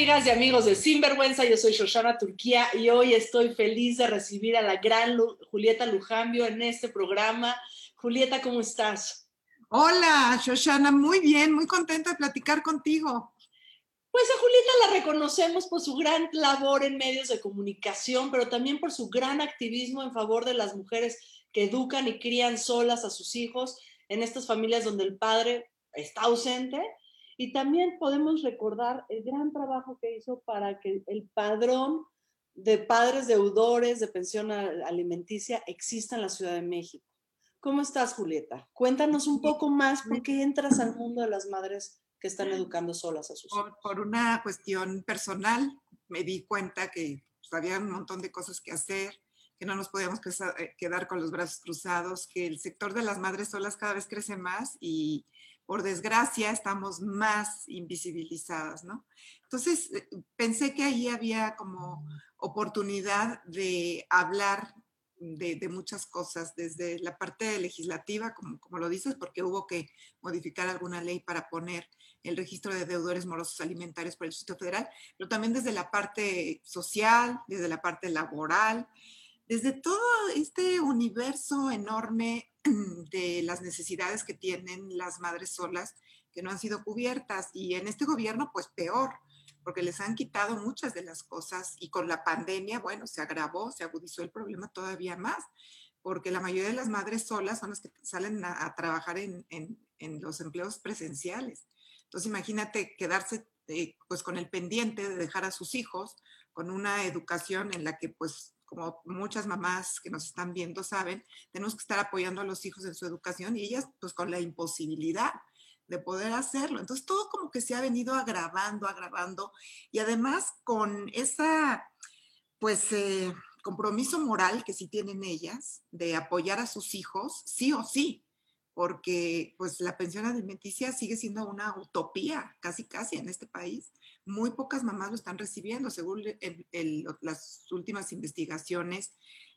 amigas y amigos de Sinvergüenza? Yo soy Shoshana Turquía y hoy estoy feliz de recibir a la gran Julieta Lujambio en este programa. Julieta, ¿cómo estás? Hola, Shoshana, muy bien, muy contenta de platicar contigo. Pues a Julieta la reconocemos por su gran labor en medios de comunicación, pero también por su gran activismo en favor de las mujeres que educan y crían solas a sus hijos en estas familias donde el padre está ausente y también podemos recordar el gran trabajo que hizo para que el padrón de padres deudores de pensión alimenticia exista en la Ciudad de México. ¿Cómo estás, Julieta? Cuéntanos un poco más por qué entras al mundo de las madres que están educando solas a sus hijos. Por, una cuestión personal, me di cuenta que pues, había un montón de cosas que hacer, que no nos podíamos eh, quedar con los brazos cruzados, que el sector de las madres solas cada vez crece más y, por desgracia, estamos más invisibilizadas, ¿no? Entonces, eh, pensé que ahí había como oportunidad de hablar de, muchas cosas, desde la parte legislativa, como, lo dices, porque hubo que modificar alguna ley para poner el registro de deudores morosos alimentarios por el Distrito Federal, pero también desde la parte social, desde la parte laboral, desde todo este universo enorme de las necesidades que tienen las madres solas que no han sido cubiertas. Y en este gobierno, pues peor, porque les han quitado muchas de las cosas y con la pandemia, bueno, se agravó, se agudizó el problema todavía más, porque la mayoría de las madres solas son las que salen a, trabajar en, los empleos presenciales. Entonces, imagínate quedarse eh, pues con el pendiente de dejar a sus hijos con una educación en la que pues como muchas mamás que nos están viendo saben, tenemos que estar apoyando a los hijos en su educación y ellas pues con la imposibilidad de poder hacerlo. Entonces todo como que se ha venido agravando, agravando y además con esa pues eh, compromiso moral que sí tienen ellas de apoyar a sus hijos, sí o sí, porque pues la pensión alimenticia sigue siendo una utopía casi casi en este país muy pocas mamás lo están recibiendo, según las últimas investigaciones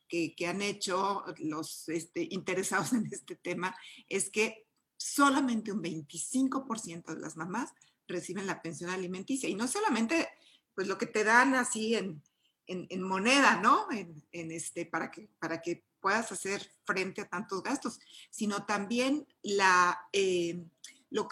que, han hecho los este, interesados en este tema, es que solamente un 25% de las mamás reciben la pensión alimenticia. Y no solamente pues lo que te dan así en, moneda, ¿no? En, este, para, que, para que puedas hacer frente a tantos gastos, sino también la, eh, lo,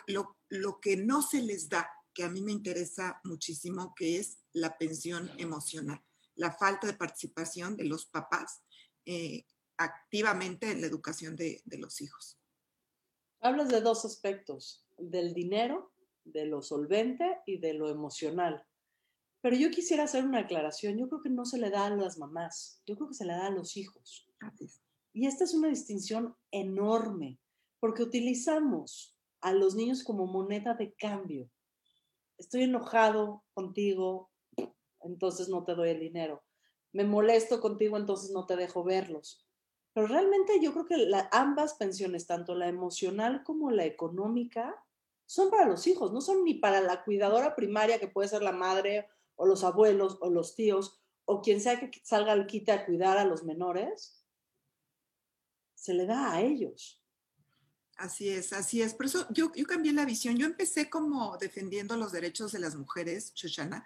lo que no se les da que a mí me interesa muchísimo, que es la pensión emocional, la falta de participación de los papás eh, activamente en la educación de, de los hijos. Hablas de dos aspectos, del dinero, de lo solvente y de lo emocional. Pero yo quisiera hacer una aclaración. Yo creo que no se le da a las mamás, yo creo que se le da a los hijos. Y esta es una distinción enorme, porque utilizamos a los niños como moneda de cambio estoy enojado contigo, entonces no te doy el dinero. Me molesto contigo, entonces no te dejo verlos. Pero realmente yo creo que ambas pensiones, tanto la emocional como la económica, son para los hijos, no son ni para la cuidadora primaria, que puede ser la madre o los abuelos o los tíos o quien sea que salga al quite a cuidar a los menores. Se le da a ellos. Así es, así es. Por eso yo, cambié la visión. Yo empecé como defendiendo los derechos de las mujeres, Shoshana,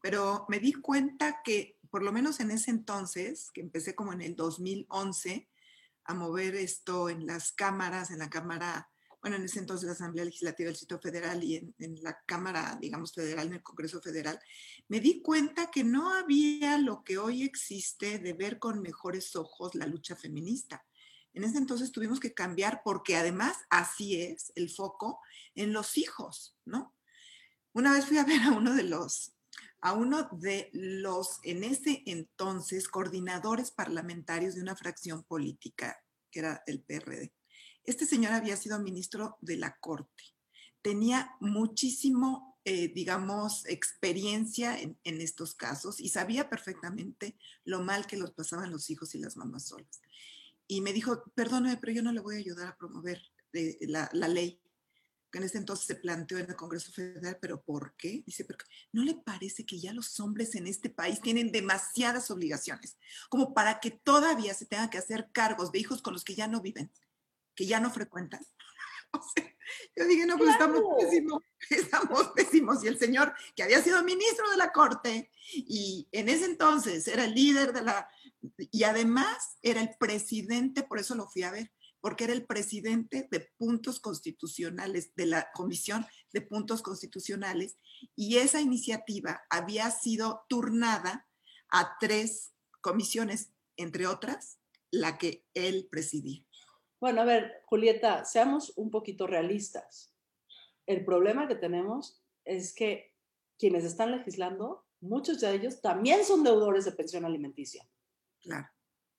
pero me di cuenta que por lo menos en ese entonces, que empecé como en el 2011 a mover esto en las cámaras, en la Cámara, bueno, en ese entonces la Asamblea Legislativa del Sitio Federal y en la Cámara, digamos, federal, en el Congreso Federal, me di cuenta que no había lo que hoy existe de ver con mejores ojos la lucha feminista en ese entonces tuvimos que cambiar porque además así es el foco en los hijos, ¿no? Una vez fui a ver a uno de los, a uno de los, en ese entonces, coordinadores parlamentarios de una fracción política, que era el PRD. Este señor había sido ministro de la Corte. Tenía muchísimo, eh, digamos, experiencia en, en estos casos y sabía perfectamente lo mal que los pasaban los hijos y las mamás solas y me dijo, perdóname, pero yo no le voy a ayudar a promover eh, la, la, ley que en ese entonces se planteó en el Congreso Federal, pero ¿por qué? Dice, pero ¿no le parece que ya los hombres en este país tienen demasiadas obligaciones como para que todavía se tengan que hacer cargos de hijos con los que ya no viven, que ya no frecuentan? yo dije, no, pues estamos pésimos, estamos pésimos. Y el señor, que había sido ministro de la Corte y en ese entonces era el líder de la, y además era el presidente, por eso lo fui a ver, porque era el presidente de puntos constitucionales, de la Comisión de Puntos Constitucionales, y esa iniciativa había sido turnada a tres comisiones, entre otras, la que él presidía. Bueno, a ver, Julieta, seamos un poquito realistas. El problema que tenemos es que quienes están legislando, muchos de ellos también son deudores de pensión alimenticia. Claro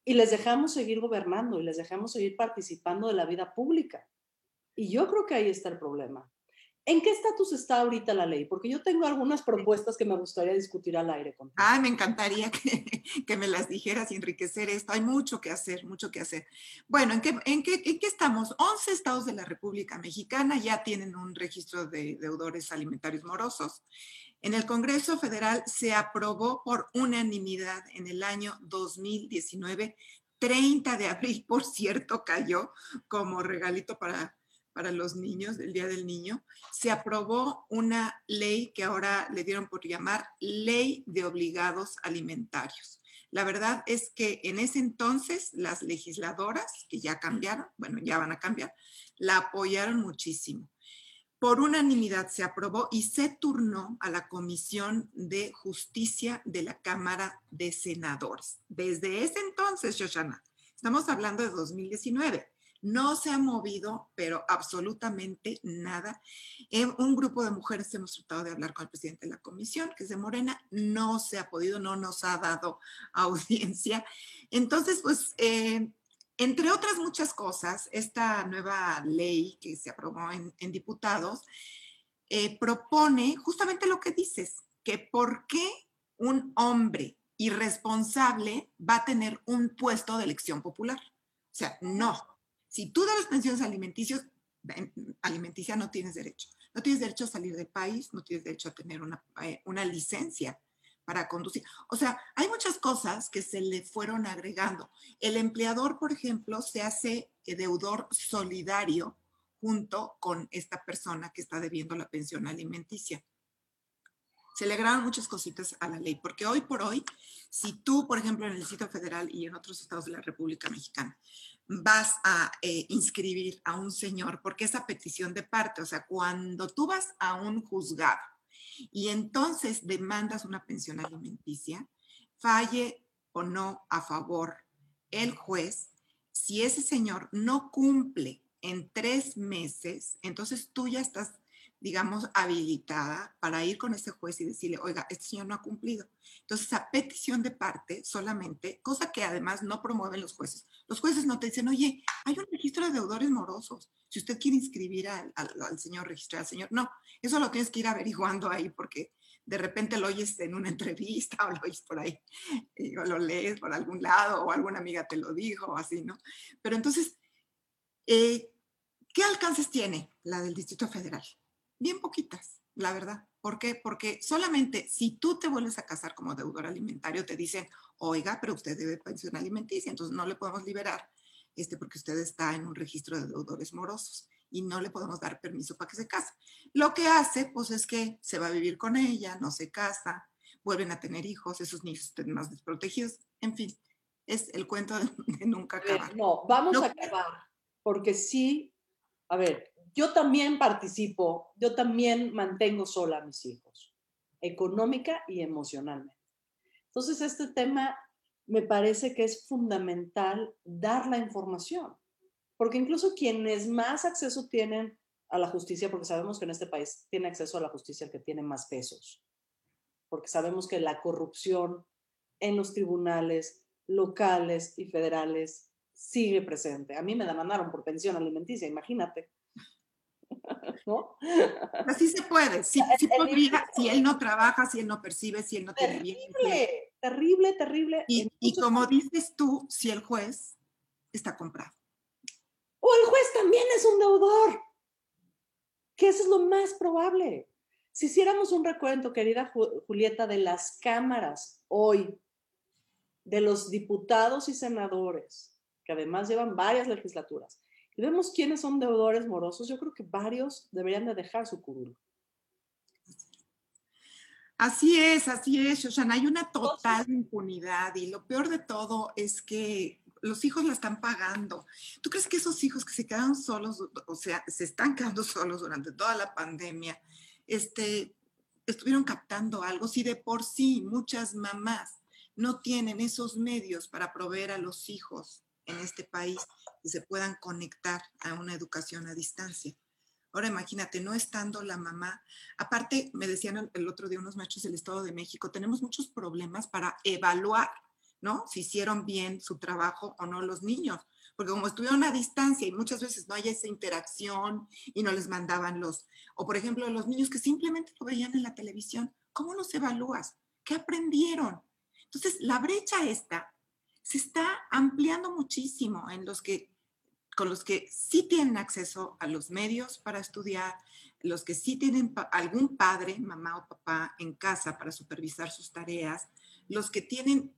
y les dejamos seguir gobernando y les dejamos seguir participando de la vida pública. Y yo creo que ahí está el problema. ¿En qué estatus está ahorita la ley? Porque yo tengo algunas propuestas que me gustaría discutir al aire contigo. Ay, me encantaría que, que, me las dijeras y enriquecer esto. Hay mucho que hacer, mucho que hacer. Bueno, ¿en qué, en, qué, ¿en qué estamos? 11 estados de la República Mexicana ya tienen un registro de deudores alimentarios morosos. En el Congreso Federal se aprobó por unanimidad en el año 2019, 30 de abril, por cierto, cayó como regalito para, para los niños del Día del Niño, se aprobó una ley que ahora le dieron por llamar Ley de Obligados Alimentarios. La verdad es que en ese entonces las legisladoras, que ya cambiaron, bueno, ya van a cambiar, la apoyaron muchísimo por unanimidad se aprobó y se turnó a la Comisión de Justicia de la Cámara de Senadores. Desde ese entonces, Shoshana, estamos hablando de 2019, no se ha movido, pero absolutamente nada. En un grupo de mujeres hemos tratado de hablar con el presidente de la comisión, que es de Morena, no se ha podido, no nos ha dado audiencia. Entonces, pues eh, entre otras muchas cosas, esta nueva ley que se aprobó en, diputados eh, propone justamente lo que dices, que por qué un hombre irresponsable va a tener un puesto de elección popular. O sea, no. Si tú das pensiones alimenticios, alimenticia no tienes derecho. No tienes derecho a salir del país, no tienes derecho a tener una, eh, una licencia para conducir. O sea, hay muchas cosas que se le fueron agregando. El empleador, por ejemplo, se hace deudor solidario junto con esta persona que está debiendo la pensión alimenticia. Se le agregan muchas cositas a la ley, porque hoy por hoy, si tú, por ejemplo, en el Distrito Federal y en otros estados de la República Mexicana, vas a eh, inscribir a un señor, porque esa petición de parte, o sea, cuando tú vas a un juzgado y entonces demandas una pensión alimenticia, falle o no a favor el juez, si ese señor no cumple en tres meses, entonces tú ya estás digamos, habilitada para ir con ese juez y decirle, oiga, este señor no ha cumplido. Entonces, a petición de parte solamente, cosa que además no promueven los jueces. Los jueces no te dicen, oye, hay un registro de deudores morosos. Si usted quiere inscribir al, al, señor, registrar al señor, no, eso lo tienes que ir averiguando ahí porque de repente lo oyes en una entrevista o lo oyes por ahí, o lo lees por algún lado o alguna amiga te lo dijo o así, ¿no? Pero entonces, eh, ¿qué alcances tiene la del Distrito Federal? Bien poquitas, la verdad. ¿Por qué? Porque solamente si tú te vuelves a casar como deudor alimentario, te dicen, oiga, pero usted debe pensión alimenticia, entonces no le podemos liberar este, porque usted está en un registro de deudores morosos y no le podemos dar permiso para que se case. Lo que hace, pues, es que se va a vivir con ella, no se casa, vuelven a tener hijos, esos niños estén más desprotegidos, en fin, es el cuento de, nunca acabar. No, vamos a acabar, porque sí, a ver, yo también participo, yo también mantengo sola a mis hijos, económica y emocionalmente. Entonces, este tema me parece que es fundamental dar la información, porque incluso quienes más acceso tienen a la justicia, porque sabemos que en este país tiene acceso a la justicia el que tiene más pesos, porque sabemos que la corrupción en los tribunales locales y federales sigue presente. A mí me demandaron por pensión alimenticia, imagínate. ¿No? Así se puede, sí, podría, si él no trabaja, si él no percibe, si él no tiene bien. Terrible, terrible, Y, y como dices tú, si el juez está comprado. O el juez también es un deudor, que eso es lo más probable. Si hiciéramos un recuento, querida Julieta, de las cámaras hoy, de los diputados y senadores, que además llevan varias legislaturas, y vemos quiénes son deudores morosos, yo creo que varios deberían de dejar su curul. Así es, así es, Shoshana. Hay una total impunidad y lo peor de todo es que los hijos la están pagando. ¿Tú crees que esos hijos que se quedan solos, o sea, se están quedando solos durante toda la pandemia, este, estuvieron captando algo? Si de por sí muchas mamás no tienen esos medios para proveer a los hijos en este país que se puedan conectar a una educación a distancia. Ahora imagínate, no estando la mamá. Aparte, me decían el, otro día unos machos del Estado de México, tenemos muchos problemas para evaluar, ¿no? Si hicieron bien su trabajo o no los niños. Porque como estuvieron a distancia y muchas veces no hay esa interacción y no les mandaban los, o por ejemplo, los niños que simplemente lo veían en la televisión, ¿cómo los evalúas? ¿Qué aprendieron? Entonces, la brecha esta se está ampliando muchísimo en los que, con los que sí tienen acceso a los medios para estudiar, los que sí tienen algún padre, mamá o papá en casa para supervisar sus tareas, los que tienen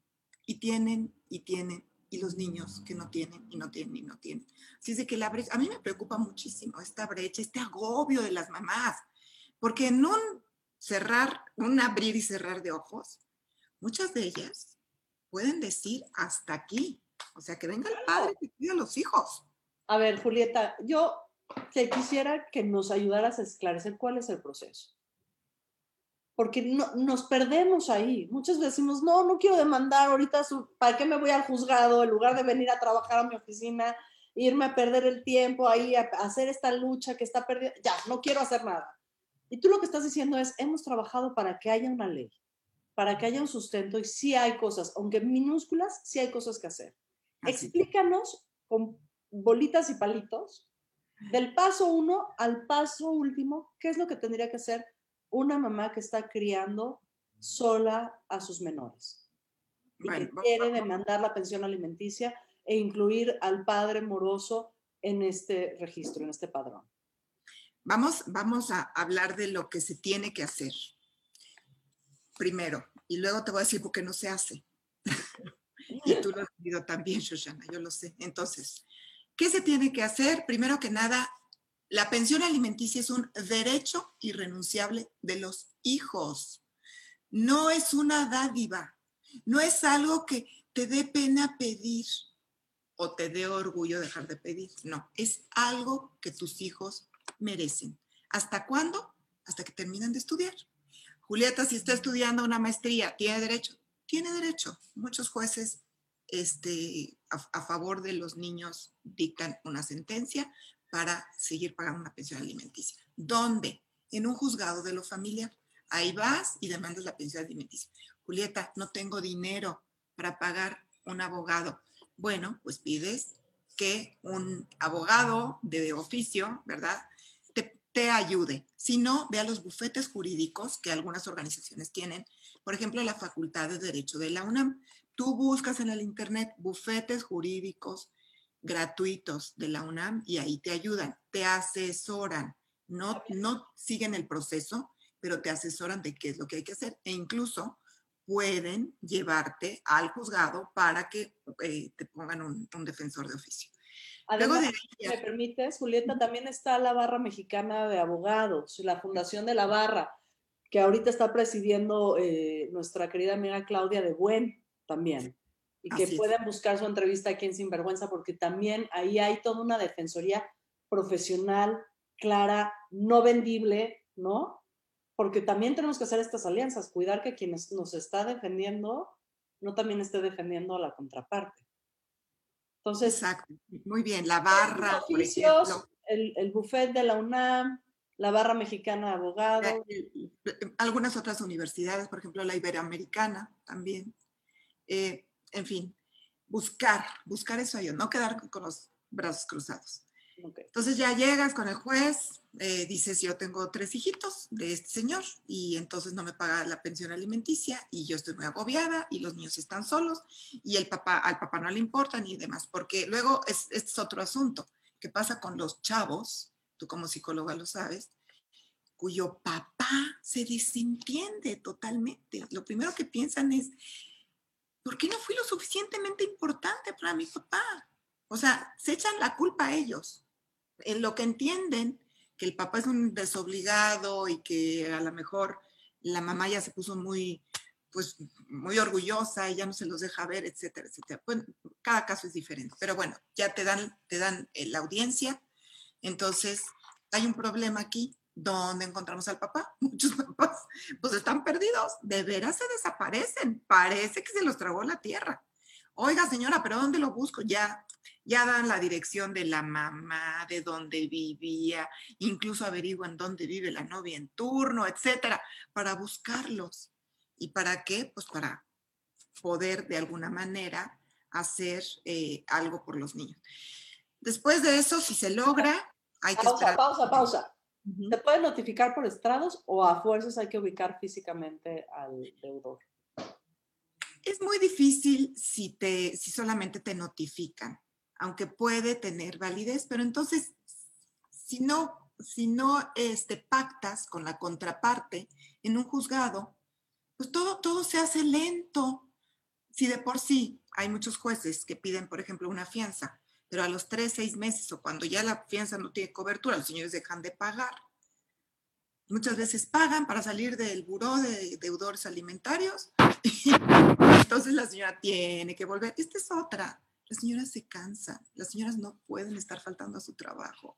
y tienen y tienen y los niños que no tienen y no tienen y no tienen. Así es de que la brecha, a mí me preocupa muchísimo esta brecha, este agobio de las mamás, porque en un cerrar, un abrir y cerrar de ojos, muchas de ellas pueden decir hasta aquí. O sea, que venga el padre que cuida a los hijos. A ver, Julieta, yo te quisiera que nos ayudaras a esclarecer cuál es el proceso. Porque no, nos perdemos ahí. Muchas veces decimos, no, no quiero demandar ahorita, su, ¿para qué me voy al juzgado en lugar de venir a trabajar a mi oficina, irme a perder el tiempo ahí, a hacer esta lucha que está perdida? Ya, no quiero hacer nada. Y tú lo que estás diciendo es, hemos trabajado para que haya una ley para que haya un sustento y sí hay cosas, aunque minúsculas, sí hay cosas que hacer. Explícanos con bolitas y palitos del paso uno al paso último, qué es lo que tendría que hacer una mamá que está criando sola a sus menores y que quiere demandar la pensión alimenticia e incluir al padre moroso en este registro, en este padrón. Vamos, vamos a hablar de lo que se tiene que hacer primero y luego te voy a decir por qué no se hace. y tú lo has vivido también, Shoshana, yo lo sé. Entonces, ¿qué se tiene que hacer? Primero que nada, la pensión alimenticia es un derecho irrenunciable de los hijos. No es una dádiva, no es algo que te dé pena pedir o te dé orgullo dejar de pedir. No, es algo que tus hijos merecen. ¿Hasta cuándo? Hasta que terminan de estudiar. Julieta, si está estudiando una maestría, ¿tiene derecho? Tiene derecho. Muchos jueces este, a, favor de los niños dictan una sentencia para seguir pagando una pensión alimenticia. ¿Dónde? En un juzgado de lo familiar. Ahí vas y demandas la pensión alimenticia. Julieta, no tengo dinero para pagar un abogado. Bueno, pues pides que un abogado de oficio, ¿verdad? Te ayude. Si no, ve a los bufetes jurídicos que algunas organizaciones tienen. Por ejemplo, la Facultad de Derecho de la UNAM. Tú buscas en el Internet bufetes jurídicos gratuitos de la UNAM y ahí te ayudan, te asesoran. No, no siguen el proceso, pero te asesoran de qué es lo que hay que hacer e incluso pueden llevarte al juzgado para que eh, te pongan un defensor de oficio. Además, si me permites, Julieta, también está la Barra Mexicana de Abogados, la Fundación de la Barra, que ahorita está presidiendo eh, nuestra querida amiga Claudia de Buen también. Y que pueden buscar su entrevista aquí en Sinvergüenza, porque también ahí hay toda una defensoría profesional, clara, no vendible, ¿no? Porque también tenemos que hacer estas alianzas, cuidar que quien nos está defendiendo no también esté defendiendo a la contraparte. Entonces, Exacto. Muy bien, la barra, El, el buffet de la UNAM, la barra mexicana de abogados. Algunas otras universidades, por ejemplo, la Iberoamericana también. Eh, en fin, buscar, buscar eso yo, no quedar con los brazos cruzados. Entonces ya llegas con el juez, eh, dices, yo tengo tres hijitos de este señor y entonces no me paga la pensión alimenticia y yo estoy muy agobiada y los niños están solos y el papá, al papá no le importa ni demás, porque luego es, este es otro asunto. ¿Qué pasa con los chavos? Tú como psicóloga lo sabes, cuyo papá se desentiende totalmente. Lo primero que piensan es, ¿por qué no fui lo suficientemente importante para mi papá? O sea, se echan la culpa a ellos en lo que entienden que el papá es un desobligado y que a lo mejor la mamá ya se puso muy, pues, muy orgullosa y ya no se los deja ver, etcétera, etcétera. Cada caso es diferente, pero bueno, ya te dan, te dan eh, la audiencia. Entonces, hay un problema aquí. ¿Dónde encontramos al papá? Muchos papás, pues están perdidos, de veras se desaparecen, parece que se los tragó la tierra. Oiga, señora, pero ¿dónde lo busco? Ya, ya dan la dirección de la mamá, de dónde vivía, incluso averiguan dónde vive la novia en turno, etcétera, para buscarlos. ¿Y para qué? Pues para poder de alguna manera hacer eh, algo por los niños. Después de eso, si se logra, hay que pausa, Pausa, pausa, ¿Se puede notificar por estrados o a fuerzas hay que ubicar físicamente al deudor? Es muy difícil si, te, si solamente te notifican, aunque puede tener validez, pero entonces, si no, si no este, pactas con la contraparte en un juzgado, pues todo, todo se hace lento. Si de por sí hay muchos jueces que piden, por ejemplo, una fianza, pero a los tres, seis meses o cuando ya la fianza no tiene cobertura, los señores dejan de pagar. Muchas veces pagan para salir del buró de deudores alimentarios entonces la señora tiene que volver. Esta es otra. Las señoras se cansan, las señoras no pueden estar faltando a su trabajo.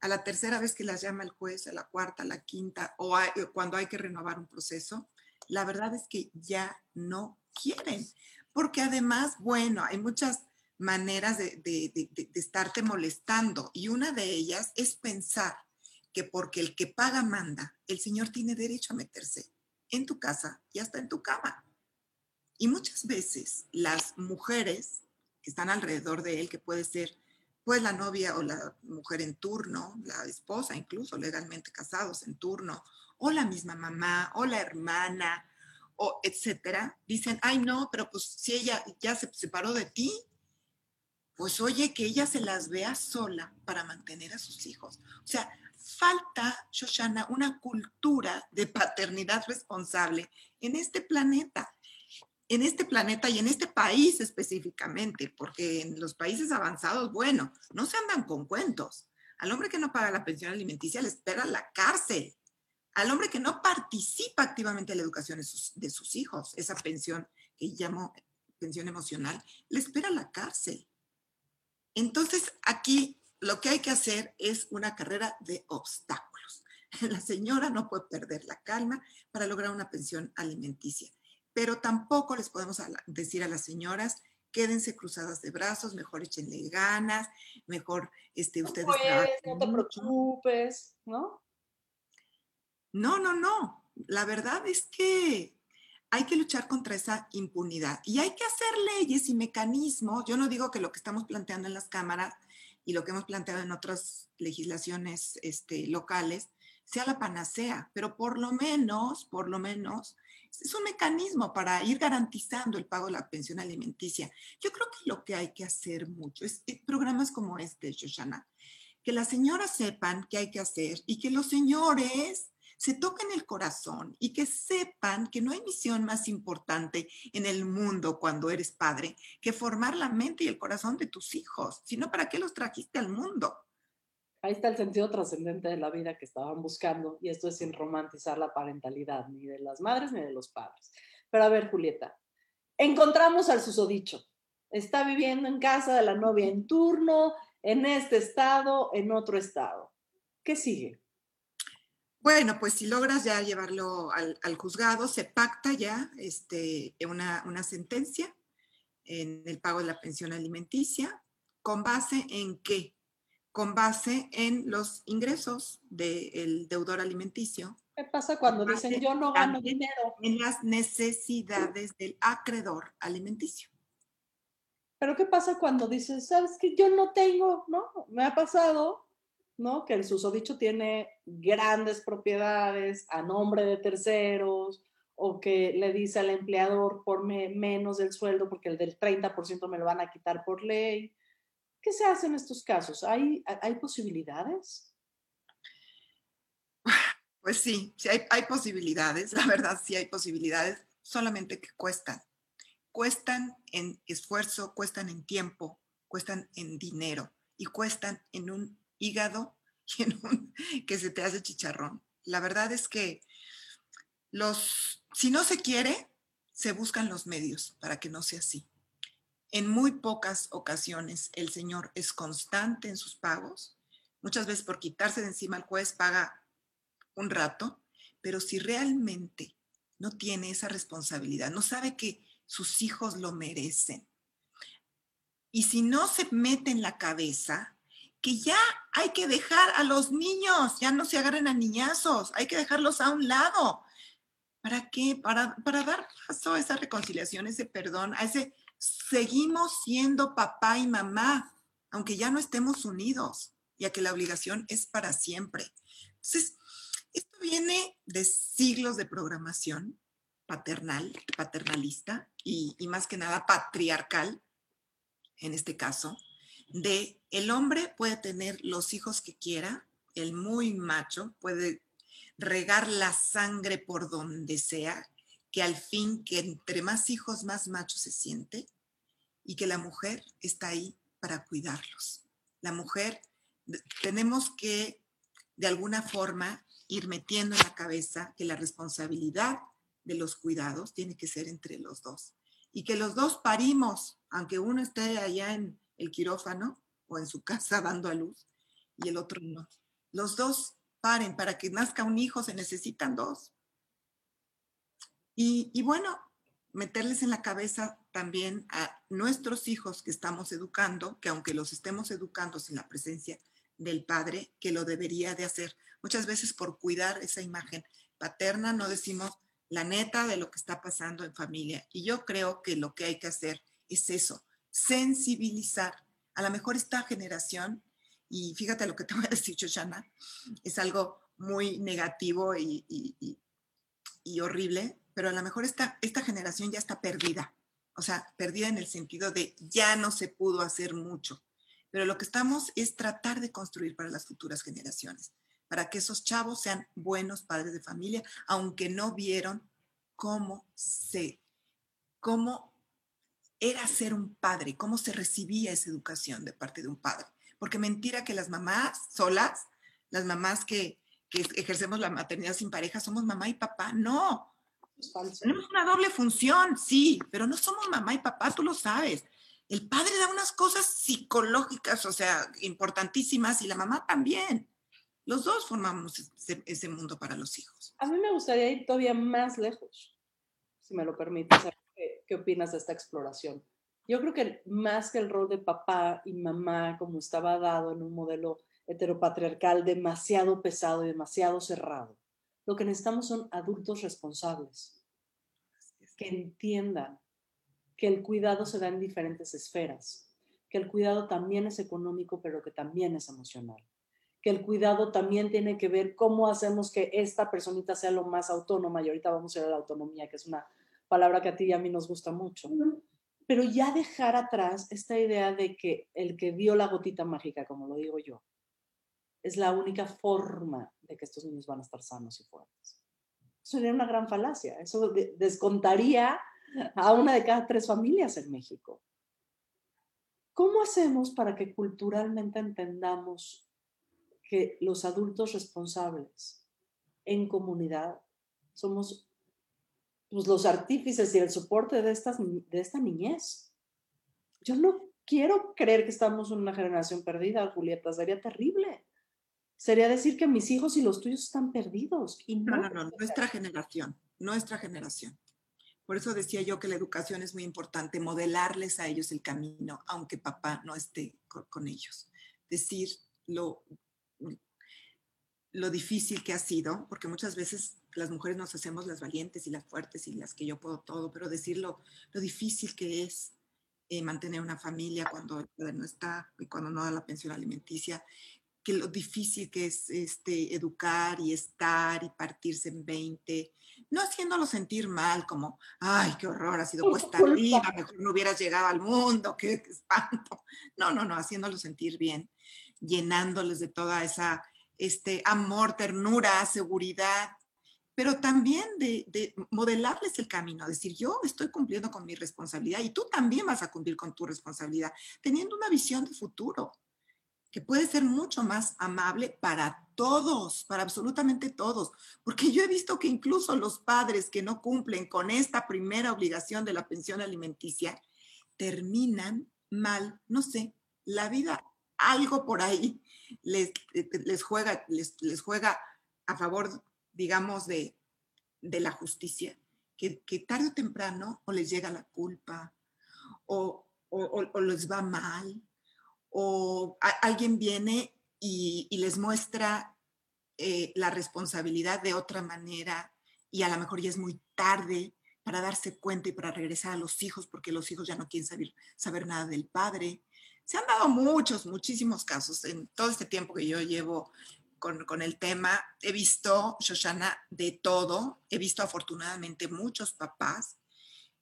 A la tercera vez que las llama el juez, a la cuarta, a la quinta, o cuando hay que renovar un proceso, la verdad es que ya no quieren. Porque además, bueno, hay muchas maneras de, de estarte molestando y una de ellas es pensar que porque el que paga manda, el Señor tiene derecho a meterse en tu casa y hasta en tu cama. Y muchas veces las mujeres que están alrededor de él, que puede ser pues la novia o la mujer en turno, la esposa incluso legalmente casados en turno, o la misma mamá, o la hermana, o etcétera, dicen, ay no, pero pues si ella ya se separó de ti, pues oye, que ella se las vea sola para mantener a sus hijos. O sea, falta, Shoshana, una cultura de paternidad responsable en este planeta en este planeta y en este país específicamente, porque en los países avanzados, bueno, no se andan con cuentos. Al hombre que no paga la pensión alimenticia le espera la cárcel. Al hombre que no participa activamente en la educación de sus, de sus hijos, esa pensión que llamo pensión emocional, le espera la cárcel. Entonces, aquí lo que hay que hacer es una carrera de obstáculos. La señora no puede perder la calma para lograr una pensión alimenticia pero tampoco les podemos decir a las señoras, quédense cruzadas de brazos, mejor échenle ganas, mejor este, ustedes... no te preocupes, ¿no? No, no, no. La verdad es que hay que luchar contra esa impunidad y hay que hacer leyes y mecanismos. Yo no digo que lo que estamos planteando en las cámaras y lo que hemos planteado en otras legislaciones este, locales sea la panacea, pero por lo menos, por lo menos, es un mecanismo para ir garantizando el pago de la pensión alimenticia. Yo creo que lo que hay que hacer mucho es, eh, programas como este, Shoshana, que las señoras sepan qué hay que hacer y que los señores se toquen el corazón y que sepan que no hay misión más importante en el mundo cuando eres padre que formar la mente y el corazón de tus hijos, sino para qué los trajiste al mundo. Ahí está el sentido trascendente de la vida que estaban buscando y esto es sin romantizar la parentalidad ni de las madres ni de los padres. Pero a ver, Julieta, encontramos al susodicho. Está viviendo en casa de la novia en turno, en este estado, en otro estado. ¿Qué sigue? Bueno, pues si logras ya llevarlo al, juzgado, se pacta ya este, una, una sentencia en el pago de la pensión alimenticia, con base en qué? Con base en los ingresos del deudor alimenticio. ¿Qué pasa cuando dicen yo no gano dinero? En las necesidades del acreedor alimenticio. Pero ¿qué pasa cuando dices, sabes que yo no tengo, ¿no? Me ha pasado, ¿no? Que el susodicho tiene grandes propiedades a nombre de terceros o que le dice al empleador por menos del sueldo porque el del 30% me lo van a quitar por ley ¿Qué se hace en estos casos? ¿Hay, hay posibilidades? Pues sí, sí hay, posibilidades, la verdad sí hay posibilidades, solamente que cuestan. Cuestan en esfuerzo, cuestan en tiempo, cuestan en dinero y cuestan en un hígado que se te hace chicharrón. La verdad es que los, si no se quiere, se buscan los medios para que no sea así. En muy pocas ocasiones el Señor es constante en sus pagos. Muchas veces por quitarse de encima el juez paga un rato, pero si realmente no tiene esa responsabilidad, no sabe que sus hijos lo merecen, y si no se mete en la cabeza que ya hay que dejar a los niños, ya no se agarren a niñazos, hay que dejarlos a un lado. ¿Para qué? Para, para dar paso a esa reconciliación, ese perdón, a ese seguimos siendo papá y mamá, aunque ya no estemos unidos, ya que la obligación es para siempre. Entonces, esto viene de siglos de programación paternal, paternalista y, y más que nada patriarcal, en este caso, de el hombre puede tener los hijos que quiera, el muy macho puede regar la sangre por donde sea, que al fin, que entre más hijos, más macho se siente, y que la mujer está ahí para cuidarlos. La mujer, tenemos que, de alguna forma, ir metiendo en la cabeza que la responsabilidad de los cuidados tiene que ser entre los dos. Y que los dos parimos, aunque uno esté allá en el quirófano o en su casa dando a luz y el otro no. Los dos paren, para que nazca un hijo se necesitan dos. Y, bueno, meterles en la cabeza también a nuestros hijos que estamos educando, que aunque los estemos educando sin la presencia del padre, que lo debería de hacer. Muchas veces por cuidar esa imagen paterna no decimos la neta de lo que está pasando en familia. Y yo creo que lo que hay que hacer es eso, sensibilizar. A lo mejor esta generación, y fíjate lo que te voy a decir, Shoshana, es algo muy negativo y, y, horrible, pero a lo mejor esta, esta generación ya está perdida. O sea, perdida en el sentido de ya no se pudo hacer mucho. Pero lo que estamos es tratar de construir para las futuras generaciones, para que esos chavos sean buenos padres de familia, aunque no vieron cómo se, cómo era ser un padre, cómo se recibía esa educación de parte de un padre. Porque mentira que las mamás solas, las mamás que, ejercemos la maternidad sin pareja, somos mamá y papá. No. Tenemos una doble función, sí, pero no somos mamá y papá, tú lo sabes. El padre da unas cosas psicológicas, o sea, importantísimas, y la mamá también. Los dos formamos ese, mundo para los hijos. A mí me gustaría ir todavía más lejos, si me lo permites. ¿Qué, opinas de esta exploración? Yo creo que más que el rol de papá y mamá, como estaba dado en un modelo heteropatriarcal demasiado pesado y demasiado cerrado, lo que necesitamos son adultos responsables que entiendan que el cuidado se da en diferentes esferas, que el cuidado también es económico, pero que también es emocional, que el cuidado también tiene que ver cómo hacemos que esta personita sea lo más autónoma, y ahorita vamos a ver la autonomía, que es una palabra que a ti y a mí nos gusta mucho. Pero ya dejar atrás esta idea de que el que dio la gotita mágica, como lo digo yo, es la única forma de que estos niños van a estar sanos y fuertes. Eso sería una gran falacia. Eso descontaría a una de cada tres familias en México. ¿Cómo hacemos para que culturalmente entendamos que los adultos responsables en comunidad somos pues, los artífices y el soporte de, de esta niñez. Yo no quiero creer que estamos en una generación perdida, Julieta, sería terrible. Sería decir que mis hijos y los tuyos están perdidos. Y no, no, no, nuestra generación, nuestra generación. Por eso decía yo que la educación es muy importante, modelarles a ellos el camino, aunque papá no esté con, ellos. Decir lo, lo difícil que ha sido, porque muchas veces las mujeres nos hacemos las valientes y las fuertes y las que yo puedo todo, pero decirlo lo difícil que es eh, mantener una familia cuando no está y cuando no da la pensión alimenticia, que lo difícil que es este, educar y estar y partirse en 20, no haciéndolo sentir mal, como, ay, qué horror, ha sido puesta arriba, mejor no hubieras llegado al mundo, qué, qué espanto. No, no, no, haciéndolo sentir bien, llenándoles de toda esa este amor, ternura, seguridad, pero también de, modelarles el camino, decir, yo estoy cumpliendo con mi responsabilidad y tú también vas a cumplir con tu responsabilidad, teniendo una visión de futuro, que puede ser mucho más amable para todos, para absolutamente todos, porque yo he visto que incluso los padres que no cumplen con esta primera obligación de la pensión alimenticia terminan mal, no sé, la vida, algo por ahí les, les juega, les, les, juega a favor, digamos, de, de la justicia, que, que, tarde o temprano o les llega la culpa, o, o, o les va mal, o alguien viene y, les muestra eh, la responsabilidad de otra manera y a lo mejor ya es muy tarde para darse cuenta y para regresar a los hijos porque los hijos ya no quieren saber, saber nada del padre. Se han dado muchos, muchísimos casos en todo este tiempo que yo llevo con, con, el tema. He visto, Shoshana, de todo. He visto afortunadamente muchos papás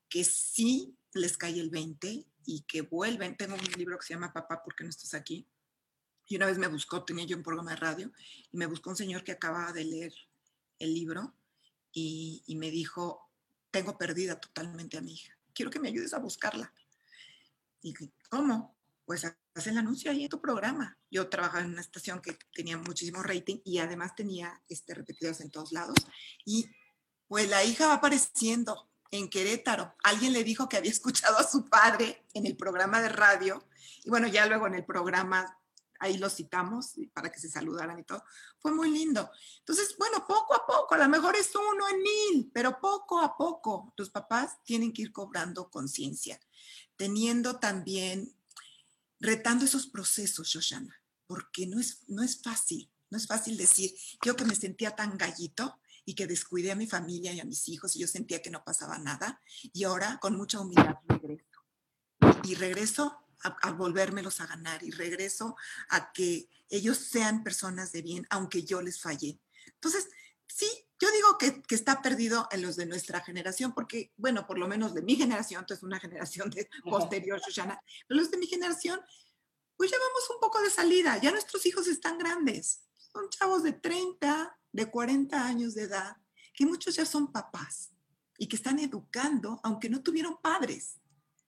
que sí les cae el 20 y que vuelven. Tengo un libro que se llama Papá, ¿por qué no estás aquí? Y una vez me buscó, tenía yo un programa de radio, y me buscó un señor que acababa de leer el libro y, me dijo, tengo perdida totalmente a mi hija, quiero que me ayudes a buscarla. Y ¿cómo? Pues haz el anuncio ahí en tu programa. Yo trabajaba en una estación que tenía muchísimo rating y además tenía este, repetidas en todos lados. Y pues la hija va apareciendo en Querétaro. Alguien le dijo que había escuchado a su padre en el programa de radio y bueno, ya luego en el programa ahí lo citamos para que se saludaran y todo. Fue muy lindo. Entonces, bueno, poco a poco, a lo mejor es uno en mil, pero poco a poco los papás tienen que ir cobrando conciencia, teniendo también, retando esos procesos, Shoshana, porque no es, no es fácil, no es fácil decir, yo que me sentía tan gallito, y que descuidé a mi familia y a mis hijos y yo sentía que no pasaba nada. Y ahora con mucha humildad regreso. Y regreso a, a volvérmelos a ganar y regreso a que ellos sean personas de bien, aunque yo les fallé. Entonces, sí, yo digo que, que, está perdido en los de nuestra generación, porque, bueno, por lo menos de mi generación, entonces una generación de posterior, Shoshana, pero los de mi generación, pues ya vamos un poco de salida, ya nuestros hijos están grandes, son chavos de 30, de 40 años de edad, que muchos ya son papás y que están educando, aunque no tuvieron padres,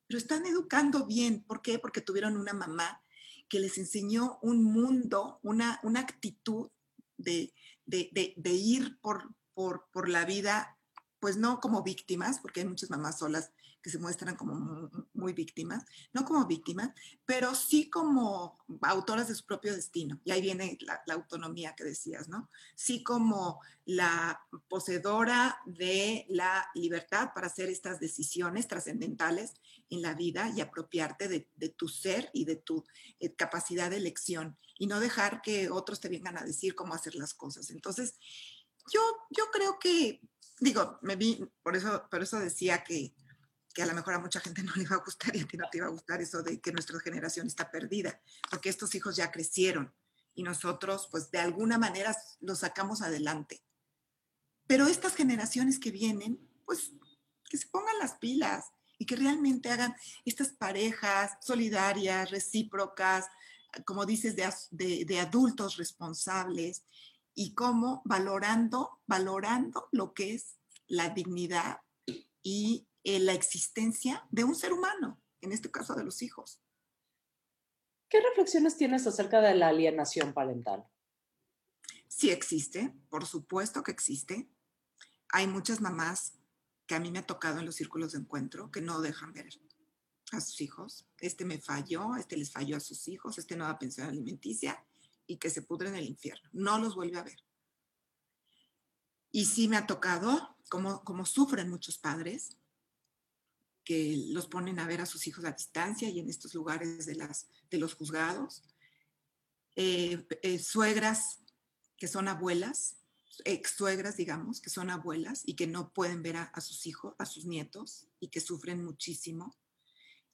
pero están educando bien. ¿Por qué? Porque tuvieron una mamá que les enseñó un mundo, una, una actitud de, de, de, de ir por, por, por la vida, pues no como víctimas, porque hay muchas mamás solas que se muestran como muy víctimas, no como víctimas, pero sí como autoras de su propio destino. Y ahí viene la, autonomía que decías, ¿no? Sí como la poseedora de la libertad para hacer estas decisiones trascendentales en la vida y apropiarte de, de tu ser y de tu eh, capacidad de elección y no dejar que otros te vengan a decir cómo hacer las cosas. Entonces, yo, yo creo que, digo, me vi, por eso, por eso decía que que a lo mejor a mucha gente no le iba a gustar y a ti no te iba a gustar eso de que nuestra generación está perdida, porque estos hijos ya crecieron y nosotros pues de alguna manera los sacamos adelante. Pero estas generaciones que vienen, pues que se pongan las pilas y que realmente hagan estas parejas solidarias, recíprocas, como dices, de, adultos responsables y como valorando, valorando lo que es la dignidad y eh, la existencia de un ser humano, en este caso de los hijos. ¿Qué reflexiones tienes acerca de la alienación parental? Sí existe, por supuesto que existe. Hay muchas mamás que a mí me ha tocado en los círculos de encuentro que no dejan ver a sus hijos. Este me falló, este les falló a sus hijos, este no da pensión alimenticia y que se pudre en el infierno. No los vuelve a ver. Y sí me ha tocado, como, como sufren muchos padres, que los ponen a ver a sus hijos a distancia y en estos lugares de, las, de los juzgados. Eh, eh, suegras que son abuelas, ex suegras, digamos, que son abuelas y que no pueden ver a, sus hijos, a sus nietos y que sufren muchísimo.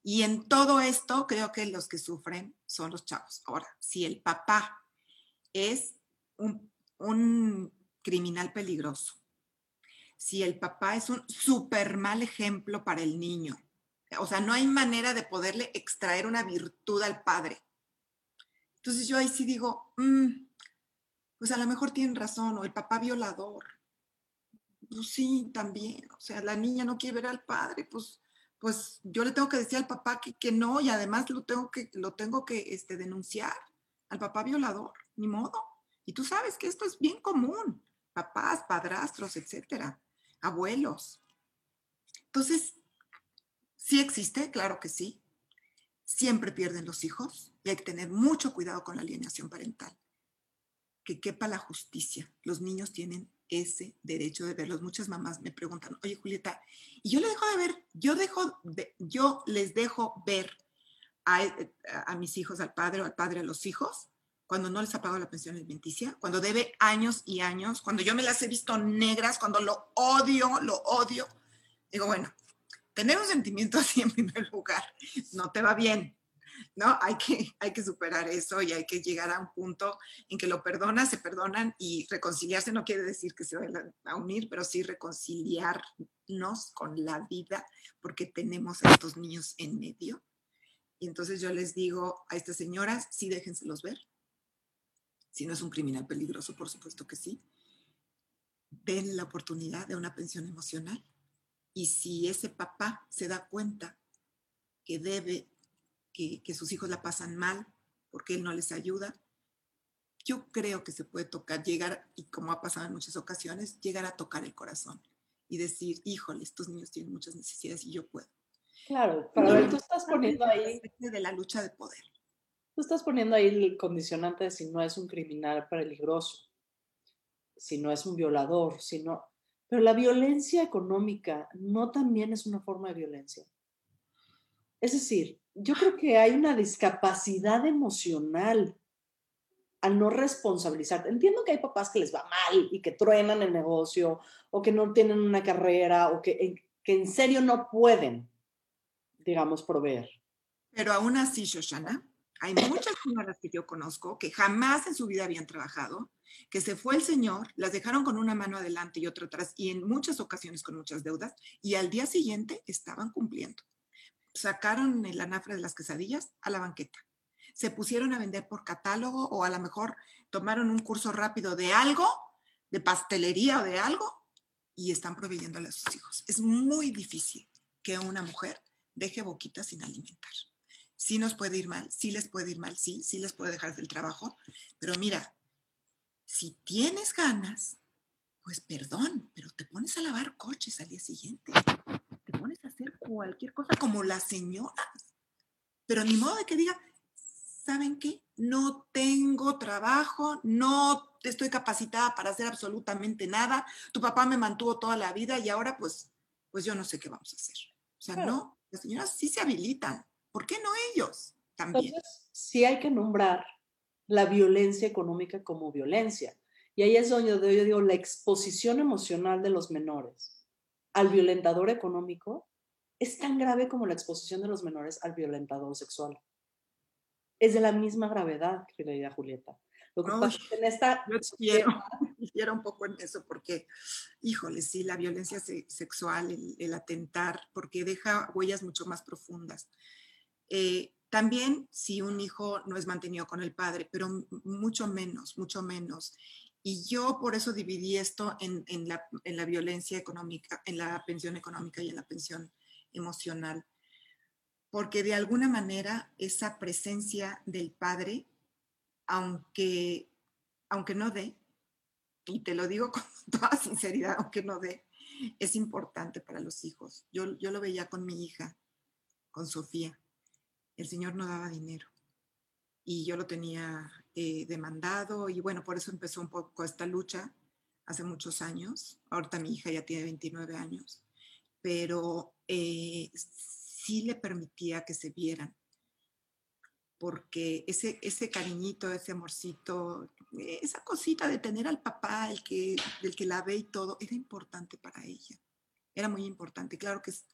Y en todo esto creo que los que sufren son los chavos. Ahora, si el papá es un, un criminal peligroso, si el papá es un súper mal ejemplo para el niño. O sea, no hay manera de poderle extraer una virtud al padre. Entonces yo ahí sí digo, mmm, pues a lo mejor tienen razón, o el papá violador. Pues sí, también. O sea, la niña no quiere ver al padre, pues, pues yo le tengo que decir al papá que, que no, y además lo tengo que, lo tengo que este, denunciar al papá violador, ni modo. Y tú sabes que esto es bien común, papás, padrastros, etcétera, abuelos. Entonces, ¿sí existe? Claro que sí. Siempre pierden los hijos y hay que tener mucho cuidado con la alienación parental. Que quepa la justicia. Los niños tienen ese derecho de verlos. Muchas mamás me preguntan, oye Julieta, y yo le dejo de ver, yo, les dejo ver a, a, mis hijos, al padre o al padre a los hijos, cuando no les ha pagado la pensión alimenticia, cuando debe años y años, cuando yo me las he visto negras, cuando lo odio, lo odio. Digo, bueno, tener un sentimiento así en primer lugar no te va bien, ¿no? Hay que, hay que superar eso y hay que llegar a un punto en que lo perdonas, se perdonan y reconciliarse no quiere decir que se vayan a unir, pero sí reconciliarnos con la vida porque tenemos a estos niños en medio. Y entonces yo les digo a estas señoras, sí déjenselos ver. Si no es un criminal peligroso, por supuesto que sí. Den la oportunidad de una pensión emocional. Y si ese papá se da cuenta que debe que, sus hijos la pasan mal porque él no les ayuda. Yo creo que se puede tocar, llegar, y como ha pasado en muchas ocasiones, llegar a tocar el corazón y decir, híjole, estos niños tienen muchas necesidades y yo puedo. Claro, pero ver, tú estás poniendo ahí... De la lucha de poder. Tú estás poniendo ahí el condicionante de si no es un criminal peligroso, si no es un violador, si no... Pero la violencia económica no también es una forma de violencia. Es decir, yo creo que hay una discapacidad emocional al no responsabilizar. Entiendo que hay papás que les va mal y que truenan el negocio o que no tienen una carrera o que, que en serio no pueden, digamos, proveer. Pero aún así, Shoshana, hay muchas señoras que yo conozco que jamás en su vida habían trabajado, que se fue el señor, las dejaron con una mano adelante y otra atrás y en muchas ocasiones con muchas deudas y al día siguiente estaban cumpliendo sacaron el anafre de las quesadillas a la banqueta. Se pusieron a vender por catálogo o a lo mejor tomaron un curso rápido de algo, de pastelería o de algo, y están proveyéndole a sus hijos. Es muy difícil que una mujer deje boquitas sin alimentar. Sí nos puede ir mal, sí les puede ir mal, sí, sí les puede dejar del trabajo, pero mira, si tienes ganas, pues perdón, pero te pones a lavar coches al día siguiente pones a hacer cualquier cosa como las señoras. Pero ni modo de que diga, ¿saben qué? No tengo trabajo, no estoy capacitada para hacer absolutamente nada. Tu papá me mantuvo toda la vida y ahora pues, pues yo no sé qué vamos a hacer. O sea, no, las señoras sí se habilitan. ¿Por qué no ellos también? Entonces, sí hay que nombrar la violencia económica como violencia. Y ahí es donde yo digo la exposición emocional de los menores al violentador económico es tan grave como la exposición de los menores al violentador sexual. Es de la misma gravedad, querida Julieta. Lo que pasa en esta... Yo quiero, un poco en eso porque, híjole, sí, la violencia sexual, el, atentar, porque deja huellas mucho más profundas. Eh, también si un hijo no es mantenido con el padre, pero mucho menos, mucho menos. Y yo por eso dividí esto en, la, en, la, violencia económica, en la pensión económica y en la pensión emocional. Porque de alguna manera esa presencia del padre, aunque, aunque no dé, y te lo digo con toda sinceridad, aunque no dé, es importante para los hijos. Yo, yo lo veía con mi hija, con Sofía. El Señor no daba dinero y yo lo tenía eh, demandado y bueno, por eso empezó un poco esta lucha hace muchos años. Ahorita mi hija ya tiene 29 años, pero eh, sí le permitía que se vieran, porque ese, ese cariñito, ese amorcito, esa cosita de tener al papá, el que, el que la ve y todo, era importante para ella. Era muy importante. Claro que es,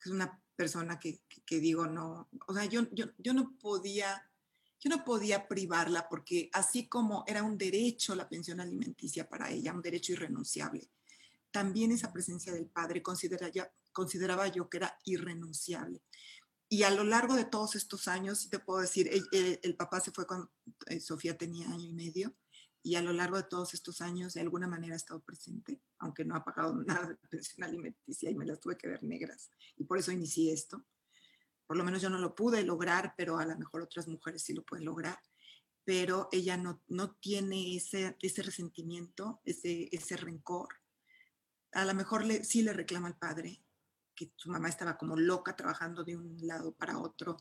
es una persona que, que, digo, no, o sea, yo, yo, yo no podía yo no podía privarla porque así como era un derecho la pensión alimenticia para ella, un derecho irrenunciable, también esa presencia del padre consideraba yo que era irrenunciable. Y a lo largo de todos estos años, te puedo decir, el, papá se fue cuando eh, Sofía tenía año y medio, y a lo largo de todos estos años de alguna manera ha estado presente, aunque no ha pagado nada de pensión alimenticia y me las tuve que ver negras. Y por eso inicié esto por lo menos yo no lo pude lograr, pero a lo mejor otras mujeres sí lo pueden lograr. pero ella no, no tiene ese, ese resentimiento, ese, ese rencor. A lo mejor le, sí le reclama al padre que su mamá estaba como loca trabajando de un lado para otro,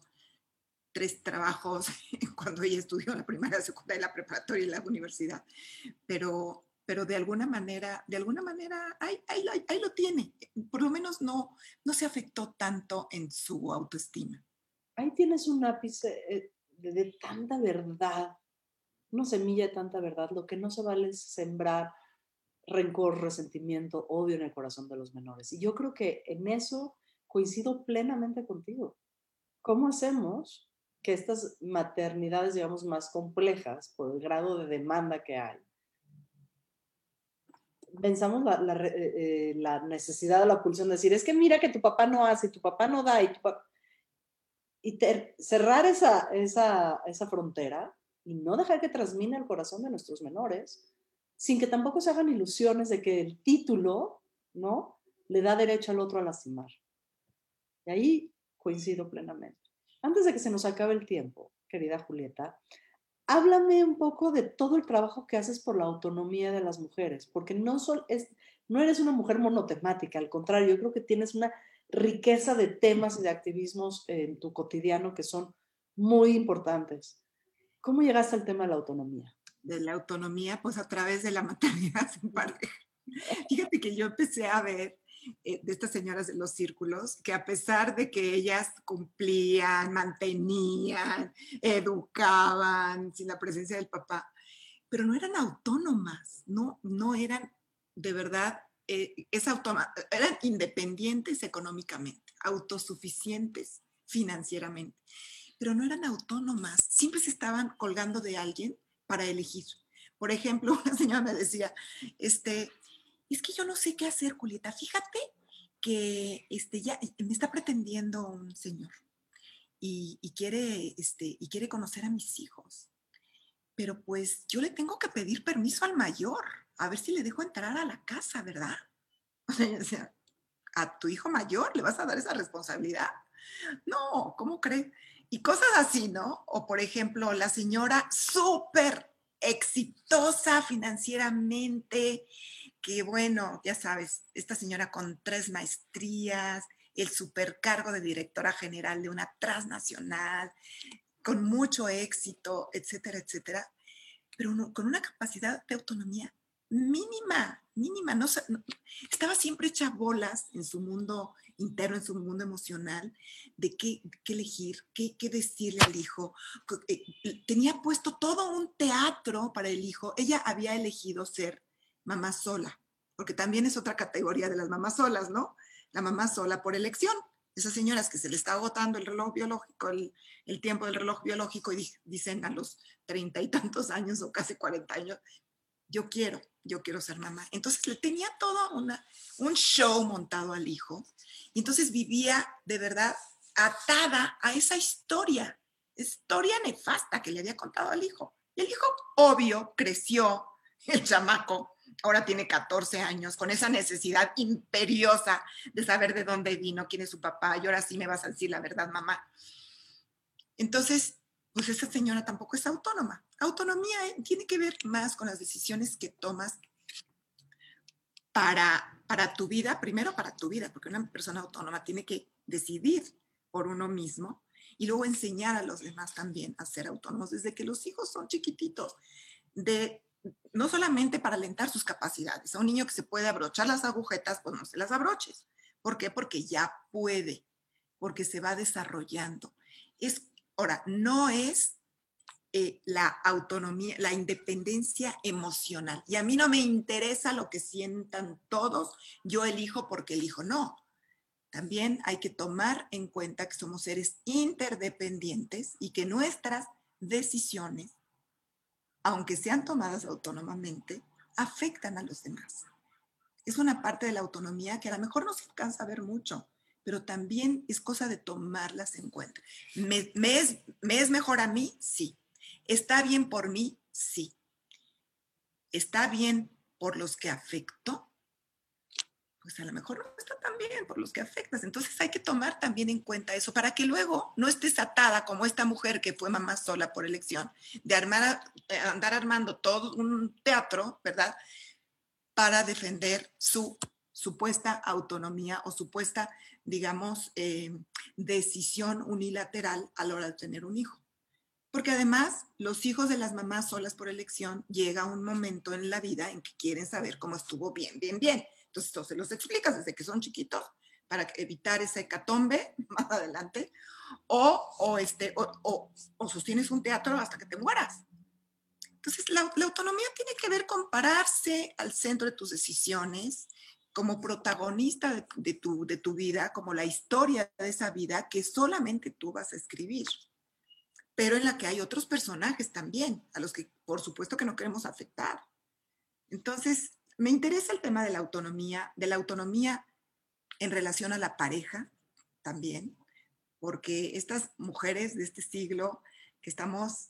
tres trabajos cuando ella estudió la primaria, la secundaria, la preparatoria y la universidad, pero, pero de alguna manera, de alguna manera, ahí, ahí, ahí, lo tiene. Por lo menos no, no se afectó tanto en su autoestima. Ahí tienes un ápice eh, de, de tanta verdad, una semilla de tanta verdad. Lo que no se vale es sembrar rencor, resentimiento, odio en el corazón de los menores. Y yo creo que en eso coincido plenamente contigo. ¿Cómo hacemos que estas maternidades, digamos, más complejas por el grado de demanda que hay, pensamos eh, eh, la necesidad o la pulsión de decir, es que mira que tu papá no hace, tu papá no da, y, y cerrar esa, esa, esa frontera y no dejar que transmine el corazón de nuestros menores, sin que tampoco se hagan ilusiones de que el título, ¿no? Le da derecho al otro a lastimar. Y ahí coincido plenamente. Antes de que se nos acabe el tiempo, querida Julieta, háblame un poco de todo el trabajo que haces por la autonomía de las mujeres, porque no, es, no eres una mujer monotemática, al contrario, yo creo que tienes una riqueza de temas y de activismos en tu cotidiano que son muy importantes. ¿Cómo llegaste al tema de la autonomía? De la autonomía, pues a través de la maternidad sin pareja. Fíjate que yo empecé a ver eh, de estas señoras de los círculos, que a pesar de que ellas cumplían, mantenían, educaban sin la presencia del papá, pero no eran autónomas, no, no eran de verdad, eh, eran independientes económicamente, autosuficientes financieramente, pero no eran autónomas, siempre se estaban colgando de alguien para elegir. Por ejemplo, una señora me decía, este, es que yo no sé qué hacer, Julieta. Fíjate que este, ya me está pretendiendo un señor y, quiere, este, y quiere conocer a mis hijos. Pero pues yo le tengo que pedir permiso al mayor, a ver si le dejo entrar a la casa, ¿verdad? O sea, a tu hijo mayor le vas a dar esa responsabilidad. No, ¿cómo crees? Y cosas así, ¿no? O por ejemplo, la señora súper exitosa financieramente, que bueno, ya sabes, esta señora con tres maestrías, el supercargo de directora general de una transnacional, con mucho éxito, etcétera, etcétera, pero con una capacidad de autonomía mínima, mínima. No, estaba siempre hecha bolas en su mundo interno, en su mundo emocional, de qué, elegir, qué, qué, decirle al hijo. Eh, tenía puesto todo un teatro para el hijo. Ella había elegido ser mamá sola, porque también es otra categoría de las mamás solas, ¿no? La mamá sola por elección. Esas señoras que se le está agotando el reloj biológico, el, tiempo del reloj biológico y dicen a los treinta y tantos años o casi cuarenta años, yo quiero, yo quiero ser mamá. Entonces le tenía todo una, un show montado al hijo y entonces vivía de verdad atada a esa historia, historia nefasta que le había contado al hijo. Y el hijo, obvio, creció, el chamaco, ahora tiene 14 años, con esa necesidad imperiosa de saber de dónde vino, quién es su papá, y ahora sí me vas a decir la verdad, mamá. Entonces, pues esa señora tampoco es autónoma. Autonomía eh, tiene que ver más con las decisiones que tomas para, para tu vida, primero para tu vida, porque una persona autónoma tiene que decidir por uno mismo y luego enseñar a los demás también a ser autónomos desde que los hijos son chiquititos, de no solamente para alentar sus capacidades. A un niño que se puede abrochar las agujetas, pues no se las abroches. ¿Por qué? Porque ya puede, porque se va desarrollando. Es, ahora, no es eh, la autonomía, la independencia emocional. Y a mí no me interesa lo que sientan todos, yo elijo porque elijo. No. También hay que tomar en cuenta que somos seres interdependientes y que nuestras decisiones aunque sean tomadas autónomamente, afectan a los demás. Es una parte de la autonomía que a lo mejor no se alcanza a ver mucho, pero también es cosa de tomarlas en cuenta. ¿Me, ¿Me, es, mejor a mí? Sí. ¿Está bien por mí? Sí. ¿Está bien por los que afecto? Pues a lo mejor no está tan bien por los que afectas. Entonces hay que tomar también en cuenta eso para que luego no estés atada como esta mujer que fue mamá sola por elección, de armar, eh, andar armando todo un teatro, ¿verdad? Para defender su supuesta autonomía o supuesta, digamos, eh, decisión unilateral a la hora de tener un hijo. Porque además, los hijos de las mamás solas por elección llega un momento en la vida en que quieren saber cómo estuvo bien, bien, bien. Entonces, se los explicas desde que son chiquitos para evitar esa hecatombe más adelante, o, o este, o, o, sostienes un teatro hasta que te mueras. Entonces, la, la, autonomía tiene que ver con pararse al centro de tus decisiones, como protagonista de, de, tu, de tu vida, como la historia de esa vida que solamente tú vas a escribir, pero en la que hay otros personajes también, a los que por supuesto que no queremos afectar. Entonces, me interesa el tema de la autonomía, de la autonomía en relación a la pareja también, porque estas mujeres de este siglo que estamos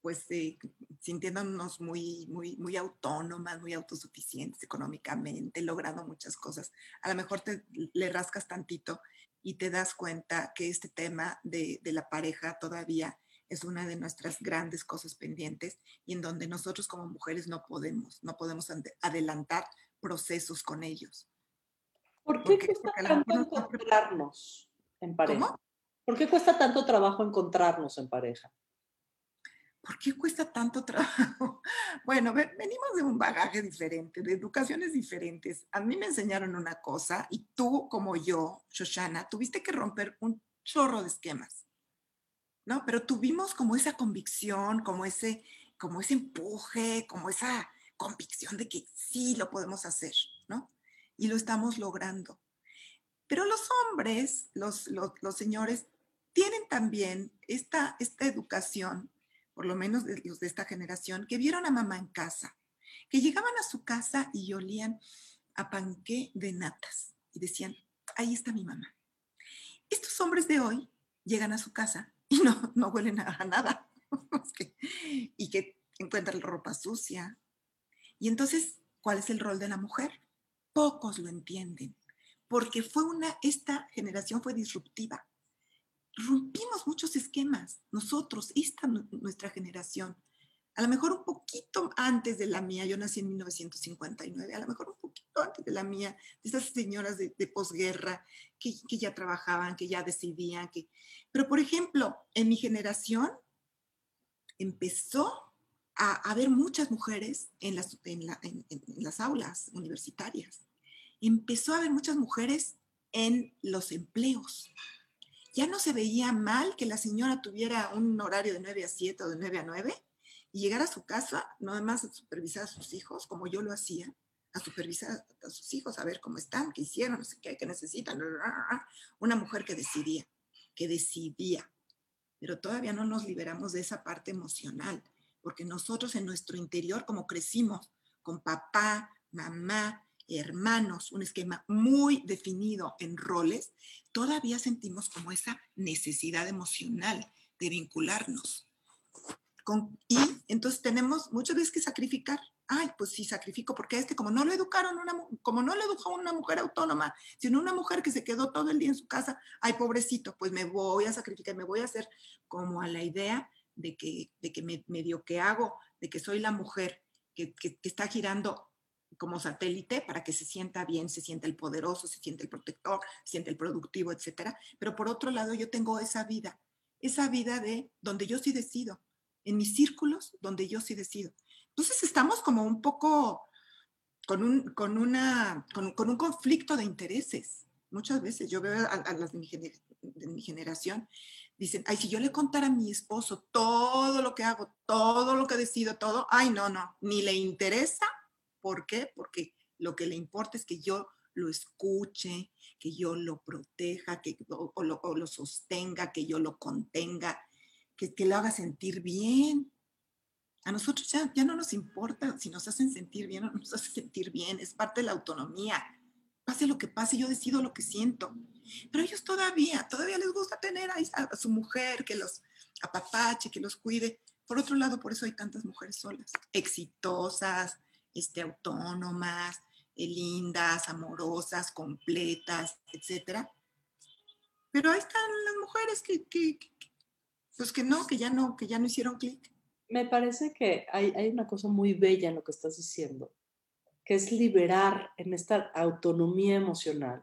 pues eh, sintiéndonos muy, muy, muy autónomas, muy autosuficientes económicamente, logrando muchas cosas. A lo mejor te le rascas tantito y te das cuenta que este tema de, de la pareja todavía es una de nuestras grandes cosas pendientes y en donde nosotros como mujeres no podemos, no podemos adelantar procesos con ellos. ¿Por qué cuesta tanto encontrarnos en pareja? ¿Por qué cuesta tanto trabajo encontrarnos en pareja? ¿Por qué cuesta tanto trabajo? Bueno, venimos de un bagaje diferente, de educaciones diferentes. A mí me enseñaron una cosa y tú, como yo, Shoshana, tuviste que romper un chorro de esquemas. ¿No? Pero tuvimos como esa convicción, como ese, como ese empuje, como esa convicción de que sí lo podemos hacer, ¿no? Y lo estamos logrando. Pero los hombres, los, los, los señores, tienen también esta, esta educación, por lo menos los de esta generación, que vieron a mamá en casa, que llegaban a su casa y olían a panqué de natas y decían, ahí está mi mamá. Estos hombres de hoy llegan a su casa y no, no huelen a nada. y que encuentran ropa sucia. Y entonces, ¿cuál es el rol de la mujer? Pocos lo entienden, porque fue una, esta generación fue disruptiva. Rompimos muchos esquemas, nosotros, esta nuestra generación. A lo mejor un poquito antes de la mía, yo nací en 1959, a lo mejor un poquito de la mía, de esas señoras de, de posguerra que, ya trabajaban, que ya decidían, que, pero, por ejemplo, en mi generación empezó a haber muchas mujeres en las, aulas universitarias. Empezó a haber muchas mujeres en los empleos. Ya no se veía mal que la señora tuviera un horario de 9 a 7 o de 9 a 9 y llegar a su casa, no además a supervisar a sus hijos, como yo lo hacía, a supervisar a sus hijos, a ver cómo están, qué hicieron, no sé qué, qué necesitan. Una mujer que decidía que decidía. Pero todavía no nos liberamos de esa parte emocional, porque nosotros en nuestro interior, como crecimos con papá, mamá, hermanos, un esquema muy definido en roles, todavía sentimos como esa necesidad emocional de vincularnos. Y entonces tenemos muchas veces que sacrificar ay, pues sí sacrifico, porque es que como no lo educaron, una, como no lo educó una mujer autónoma, sino una mujer que se quedó todo el día en su casa, ay, pobrecito, pues me voy a sacrificar, me voy a hacer como a la idea de que, de que me, medio que hago, de que soy la mujer que, que, que está girando como satélite para que se sienta bien, se sienta el poderoso, se siente el protector, se siente el productivo, etcétera. Pero por otro lado, yo tengo esa vida, esa vida de donde yo sí decido, en mis círculos donde yo sí decido. Entonces estamos como un poco con un, con una, con, un conflicto de intereses. Muchas veces yo veo a, las de mi, generación, dicen, ay, si yo le contara a mi esposo todo lo que hago, todo lo que decido, todo, ay, no, no, ni le interesa. ¿Por qué? Porque lo que le importa es que yo lo escuche, que yo lo proteja, que, o, lo, lo, sostenga, que yo lo contenga, que, que lo haga sentir bien. A nosotros ya, ya no nos importa si nos hacen sentir bien o no nos hacen sentir bien, es parte de la autonomía. Pase lo que pase, yo decido lo que siento. Pero ellos todavía, todavía les gusta tener a, a su mujer que los apapache, que los cuide. Por otro lado, por eso hay tantas mujeres solas, exitosas, este, autónomas, eh, lindas, amorosas, completas, etc. Pero ahí están las mujeres que, que, pues que no, que ya no, que ya no hicieron clic. Me parece que hay, una cosa muy bella en lo que estás diciendo, que es liberar en esta autonomía emocional,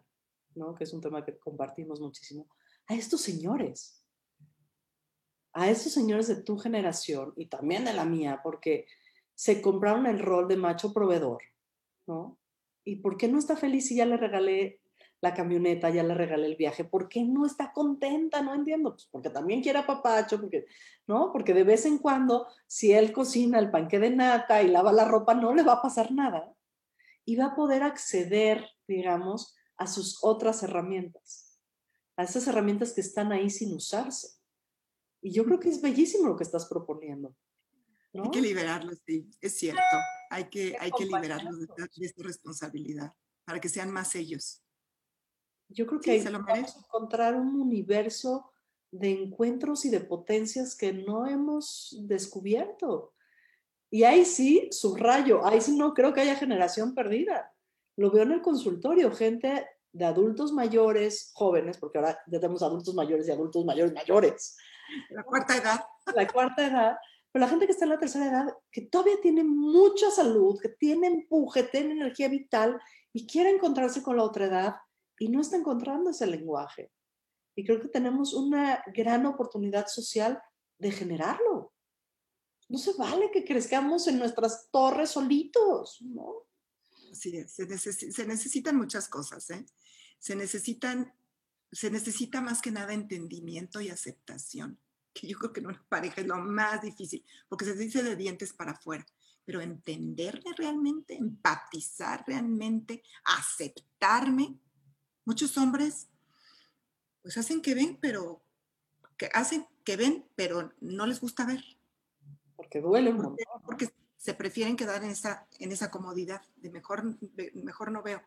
¿no? que es un tema que compartimos muchísimo, a estos señores, a estos señores de tu generación y también de la mía, porque se compraron el rol de macho proveedor, ¿no? ¿Y por qué no está feliz si ya le regalé la camioneta, ya le regalé el viaje? ¿Por qué no está contenta? No entiendo. Pues porque también quiere a papacho, porque, ¿no? Porque de vez en cuando, si él cocina el panque de nata y lava la ropa, no le va a pasar nada. Y va a poder acceder, digamos, a sus otras herramientas, a esas herramientas que están ahí sin usarse. Y yo creo que es bellísimo lo que estás proponiendo. Hay que liberarlos, sí, es cierto. Hay que, hay que liberarlos de, esta responsabilidad para que sean más ellos. Yo creo que hay que encontrar un universo de encuentros y de potencias que no hemos descubierto. Y ahí sí, subrayo, ahí sí no creo que haya generación perdida. Lo veo en el consultorio, gente de adultos mayores, jóvenes, porque ahora ya tenemos adultos mayores y adultos mayores mayores. La cuarta edad. La cuarta edad, pero la gente que está en la tercera edad, que todavía tiene mucha salud, que tiene empuje, tiene energía vital y quiere encontrarse con la otra edad y no está encontrando ese lenguaje. Y creo que tenemos una gran oportunidad social de generarlo. No se vale que crezcamos en nuestras torres solitos, ¿no? Sí, se, necesitan muchas cosas, ¿eh? Se necesitan, se necesita más que nada entendimiento y aceptación que yo creo que en una pareja es lo más difícil, porque se dice de dientes para afuera, pero entenderme realmente, empatizar realmente, aceptarme. Muchos hombres pues hacen que ven, pero que hacen que ven, pero no les gusta ver. Porque duele un porque, porque se prefieren quedar en esa, en esa comodidad de mejor, mejor no veo.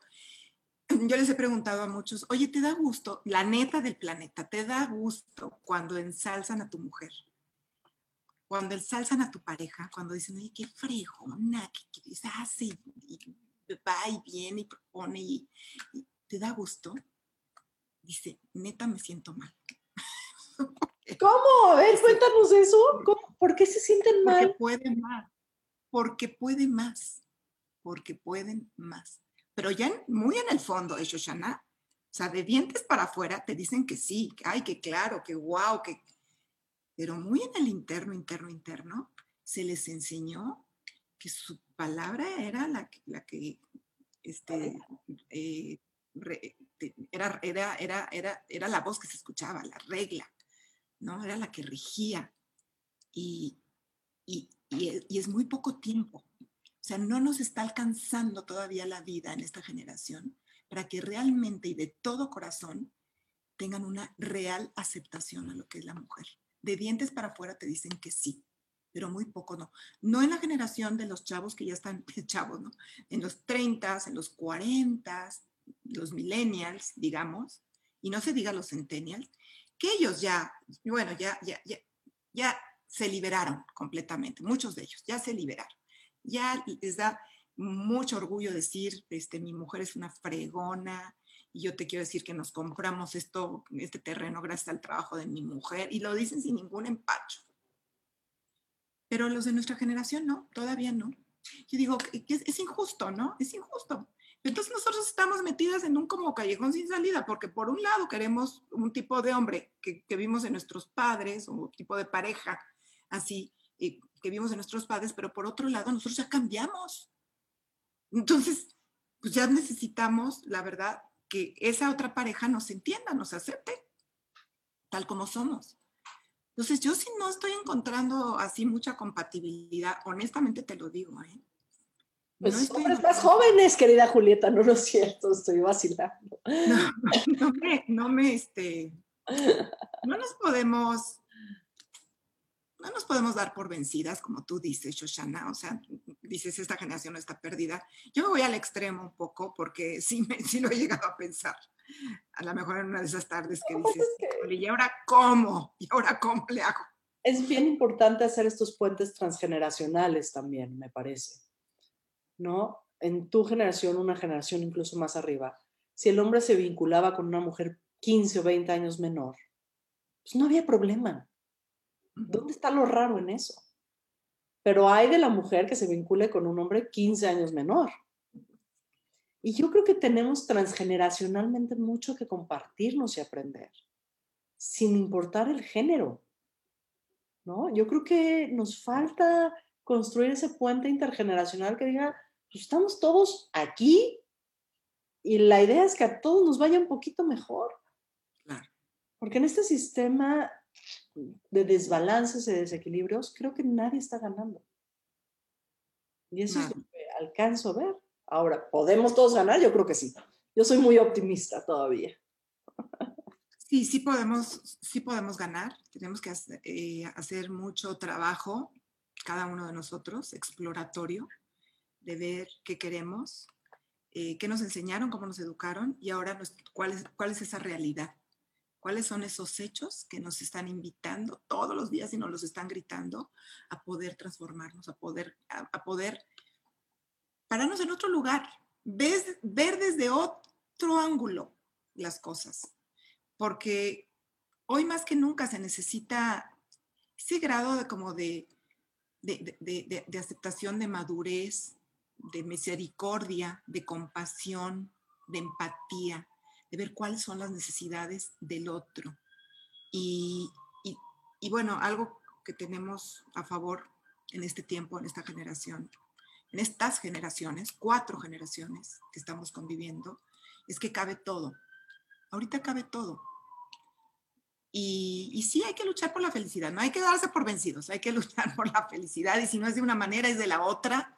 yo les he preguntado a muchos, oye, ¿te da gusto? La neta del planeta, ¿te da gusto cuando ensalzan a tu mujer? Cuando ensalzan a tu pareja, cuando dicen, oye, qué fregona, qué, qué hace, y va y viene y propone, y, ¿te da gusto? Dice, neta me siento mal. ¿Cómo? A ver, cuéntanos eso. ¿Por qué se sienten mal? Porque pueden más. Porque pueden más. Porque pueden más pero ya muy en el fondo de Shoshana, o sea, de dientes para afuera te dicen que sí, que ay, que claro, que wow, que... Pero muy en el interno, interno, interno, se les enseñó que su palabra era la, la que, este, eh, era, era, era, era, era la voz que se escuchaba, la regla, ¿no? Era la que regía. Y, y, y es muy poco tiempo o sea, no nos está alcanzando todavía la vida en esta generación para que realmente y de todo corazón tengan una real aceptación a lo que es la mujer. De dientes para afuera te dicen que sí, pero muy poco no. No en la generación de los chavos que ya están chavos, ¿no? En los 30, en los 40, los millennials, digamos, y no se diga los centennials, que ellos ya, bueno, ya, ya, ya, ya se liberaron completamente, muchos de ellos ya se liberaron ya les da mucho orgullo decir, este, mi mujer es una fregona y yo te quiero decir que nos compramos esto, este terreno gracias al trabajo de mi mujer y lo dicen sin ningún empacho. Pero los de nuestra generación no, todavía no. Yo digo, es, es injusto, ¿no? Es injusto. Entonces nosotros estamos metidas en un como callejón sin salida, porque por un lado queremos un tipo de hombre que, que vimos en nuestros padres, un tipo de pareja así, y que vimos de nuestros padres, pero por otro lado, nosotros ya cambiamos. Entonces, pues ya necesitamos, la verdad, que esa otra pareja nos entienda, nos acepte, tal como somos. Entonces, yo sí no estoy encontrando así mucha compatibilidad, honestamente te lo digo, ¿eh? Pues no estoy más jóvenes, querida Julieta, no lo es cierto, estoy vacilando. No, no me, no me, este, no nos podemos no nos podemos dar por vencidas, como tú dices, Shoshana, o sea, dices, esta generación no está perdida. Yo me voy al extremo un poco porque sí, me, sí lo he llegado a pensar. A lo mejor en una de esas tardes que pues dices, ¿y ahora cómo? ¿Y ahora cómo le hago? Es bien importante hacer estos puentes transgeneracionales también, me parece. ¿No? en tu generación, una generación incluso más arriba, si el hombre se vinculaba con una mujer 15 o 20 años menor, pues no había problema. ¿Dónde está lo raro en eso? Pero hay de la mujer que se vincule con un hombre 15 años menor. Y yo creo que tenemos transgeneracionalmente mucho que compartirnos y aprender, sin importar el género. ¿no? Yo creo que nos falta construir ese puente intergeneracional que diga, pues estamos todos aquí y la idea es que a todos nos vaya un poquito mejor. Porque en este sistema de desbalances y desequilibrios, creo que nadie está ganando. Y eso es lo que alcanzo a ver. Ahora, ¿podemos todos ganar? Yo creo que sí. Yo soy muy optimista todavía. Sí, sí podemos, sí podemos ganar. Tenemos que eh, hacer, mucho trabajo, cada uno de nosotros, exploratorio, de ver qué queremos, eh, qué nos enseñaron, cómo nos educaron y ahora cuál, es, cuál es esa realidad. ¿Cuáles son esos hechos que nos están invitando todos los días y nos los están gritando a poder transformarnos, a poder, a poder pararnos en otro lugar, ves, ver desde otro ángulo las cosas, porque hoy más que nunca se necesita ese grado de como de, de, de aceptación, de madurez, de misericordia, de compasión, de empatía, de ver cuáles son las necesidades del otro. Y, y, bueno, algo que tenemos a favor en este tiempo, en esta generación, en estas generaciones, cuatro generaciones que estamos conviviendo, es que cabe todo. Ahorita cabe todo. Y, y, sí, hay que luchar por la felicidad, no hay que darse por vencidos, hay que luchar por la felicidad y si no es de una manera, es de la otra.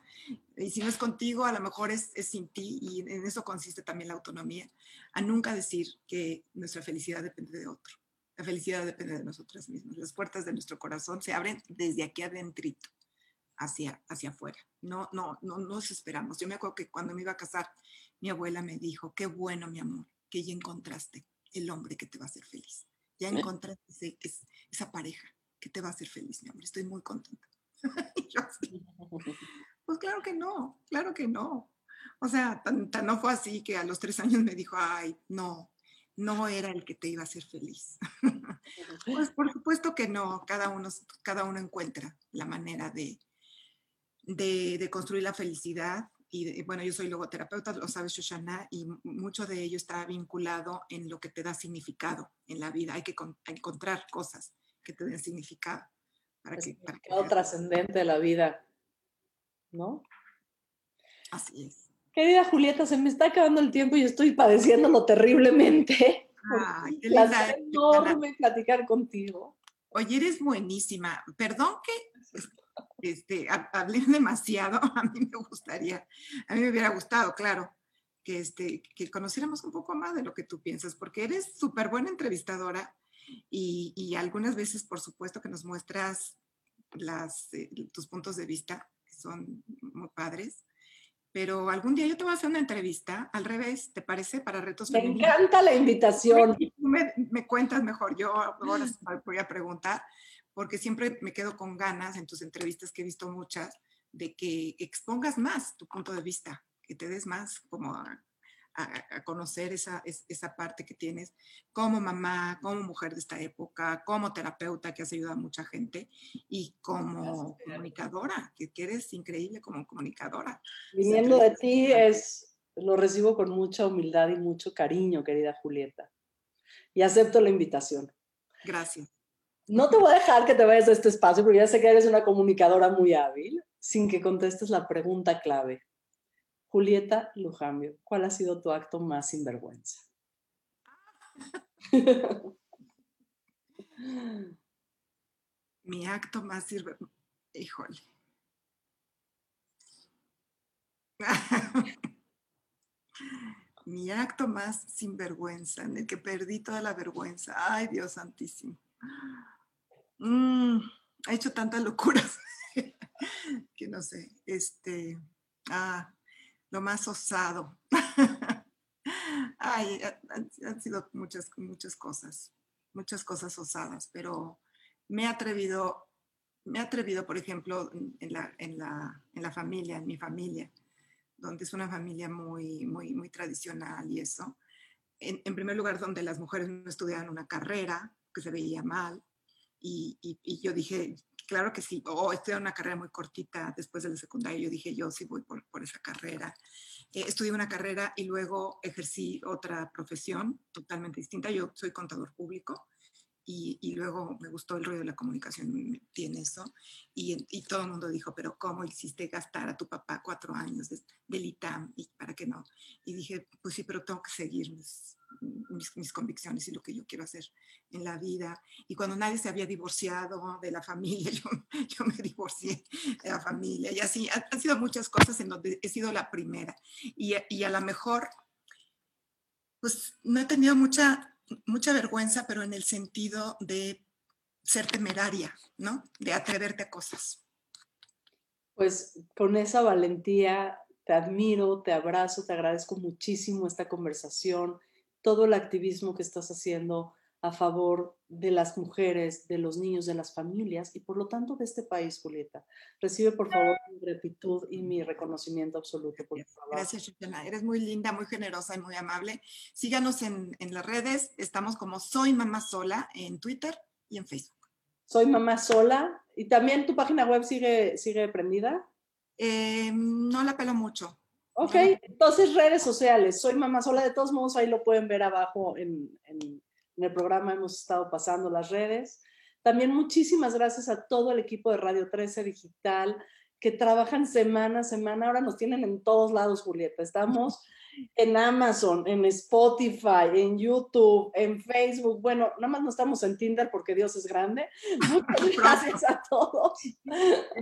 Y si no es contigo, a lo mejor es, es sin ti y en eso consiste también la autonomía, a nunca decir que nuestra felicidad depende de otro. La felicidad depende de nosotras mismas. Las puertas de nuestro corazón se abren desde aquí adentrito hacia, hacia afuera. No, no, no nos esperamos. Yo me acuerdo que cuando me iba a casar, mi abuela me dijo, qué bueno, mi amor, que ya encontraste el hombre que te va a hacer feliz. Ya encontraste esa pareja que te va a hacer feliz, mi amor. Estoy muy contenta. pues claro que no, claro que no. O sea, tan, no fue así que a los tres años me dijo, ay, no, no era el que te iba a hacer feliz. pues por supuesto que no, cada uno, cada uno encuentra la manera de, de, construir la felicidad. Y bueno, yo soy logoterapeuta, lo sabes, Shoshana, y mucho de ello está vinculado en lo que te da significado en la vida. Hay que encontrar cosas que te den significado. Para que, para que trascendente de la vida, ¿no? Así es. Querida Julieta, se me está acabando el tiempo y estoy padeciéndolo terriblemente. Ay, qué linda, enorme platicar contigo. Oye, eres buenísima. Perdón que este, hablé demasiado, a mí me gustaría, a mí me hubiera gustado, claro, que, este, que conociéramos un poco más de lo que tú piensas, porque eres súper buena entrevistadora y, y, algunas veces, por supuesto, que nos muestras las, eh, tus puntos de vista, son muy padres. Pero algún día yo te voy a hacer una entrevista, al revés, ¿te parece? Para retos Me encanta la invitación. Me, me, cuentas mejor, yo ahora voy a preguntar porque siempre me quedo con ganas en tus entrevistas que he visto muchas de que expongas más tu punto de vista, que te des más como a, conocer esa, esa parte que tienes como mamá, como mujer de esta época, como terapeuta que has ayudado a mucha gente y como comunicadora, que, eres increíble como comunicadora. Viniendo de ti es, lo recibo con mucha humildad y mucho cariño, querida Julieta. Y acepto la invitación. Gracias. No te voy a dejar que te vayas de este espacio porque ya sé que eres una comunicadora muy hábil sin que contestes la pregunta clave. Julieta Lujambio, ¿cuál ha sido tu acto más sinvergüenza? Mi acto más sinvergüenza. Híjole. Mi acto más sinvergüenza, en el que perdí toda la vergüenza. Ay, Dios santísimo. Mm, ha hecho tantas locuras que no sé, este, ah, lo más osado. Ay, han, sido muchas, muchas cosas, muchas cosas osadas, pero me he atrevido, me he atrevido, por ejemplo, en la, en la, en la familia, en mi familia, donde es una familia muy, muy, muy tradicional y eso. En, en primer lugar, donde las mujeres no estudiaban una carrera, que se veía mal. Y, y, yo dije, claro que sí, o estudié una carrera muy cortita después de la secundaria, yo dije, yo sí voy por, por esa carrera. Eh, estudié una carrera y luego ejercí otra profesión totalmente distinta. Yo soy contador público y, y, luego me gustó el rollo de la comunicación, tiene eso, y, y, todo el mundo dijo, pero ¿cómo hiciste gastar a tu papá cuatro años de, del ITAM y para qué no? Y dije, pues sí, pero tengo que seguir mis, mis, mis, convicciones y lo que yo quiero hacer en la vida. Y cuando nadie se había divorciado de la familia, yo, yo me divorcié de la familia, y así han sido muchas cosas en donde he sido la primera, y, y a lo mejor, pues no he tenido mucha mucha vergüenza, pero en el sentido de ser temeraria, ¿no? De atreverte a cosas. Pues con esa valentía te admiro, te abrazo, te agradezco muchísimo esta conversación, todo el activismo que estás haciendo a favor de las mujeres, de los niños, de las familias y por lo tanto de este país, Julieta. Recibe por favor mi gratitud y mi reconocimiento absoluto por Gracias, Juliana. Eres muy linda, muy generosa y muy amable. Síganos en, en, las redes. Estamos como Soy Mamá Sola en Twitter y en Facebook. Soy Mamá Sola. ¿Y también tu página web sigue, sigue prendida? Eh, no la pelo mucho. Ok, entonces redes sociales. Soy Mamá Sola. De todos modos, ahí lo pueden ver abajo en, en en el programa hemos estado pasando las redes. También muchísimas gracias a todo el equipo de Radio 13 Digital que trabajan semana a semana. Ahora nos tienen en todos lados, Julieta. Estamos en Amazon, en Spotify, en YouTube, en Facebook. Bueno, nada más no estamos en Tinder porque Dios es grande. Muchas gracias a todos.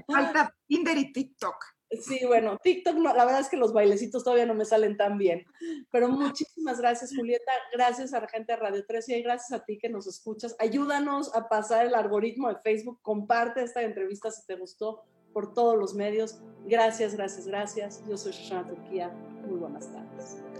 Falta Tinder y TikTok. Sí, bueno, TikTok, no, la verdad es que los bailecitos todavía no me salen tan bien. Pero muchísimas gracias, Julieta. Gracias a la gente de Radio 13 y gracias a ti que nos escuchas. Ayúdanos a pasar el algoritmo de Facebook. Comparte esta entrevista si te gustó por todos los medios. Gracias, gracias, gracias. Yo soy Shoshana Turquía. Muy buenas tardes.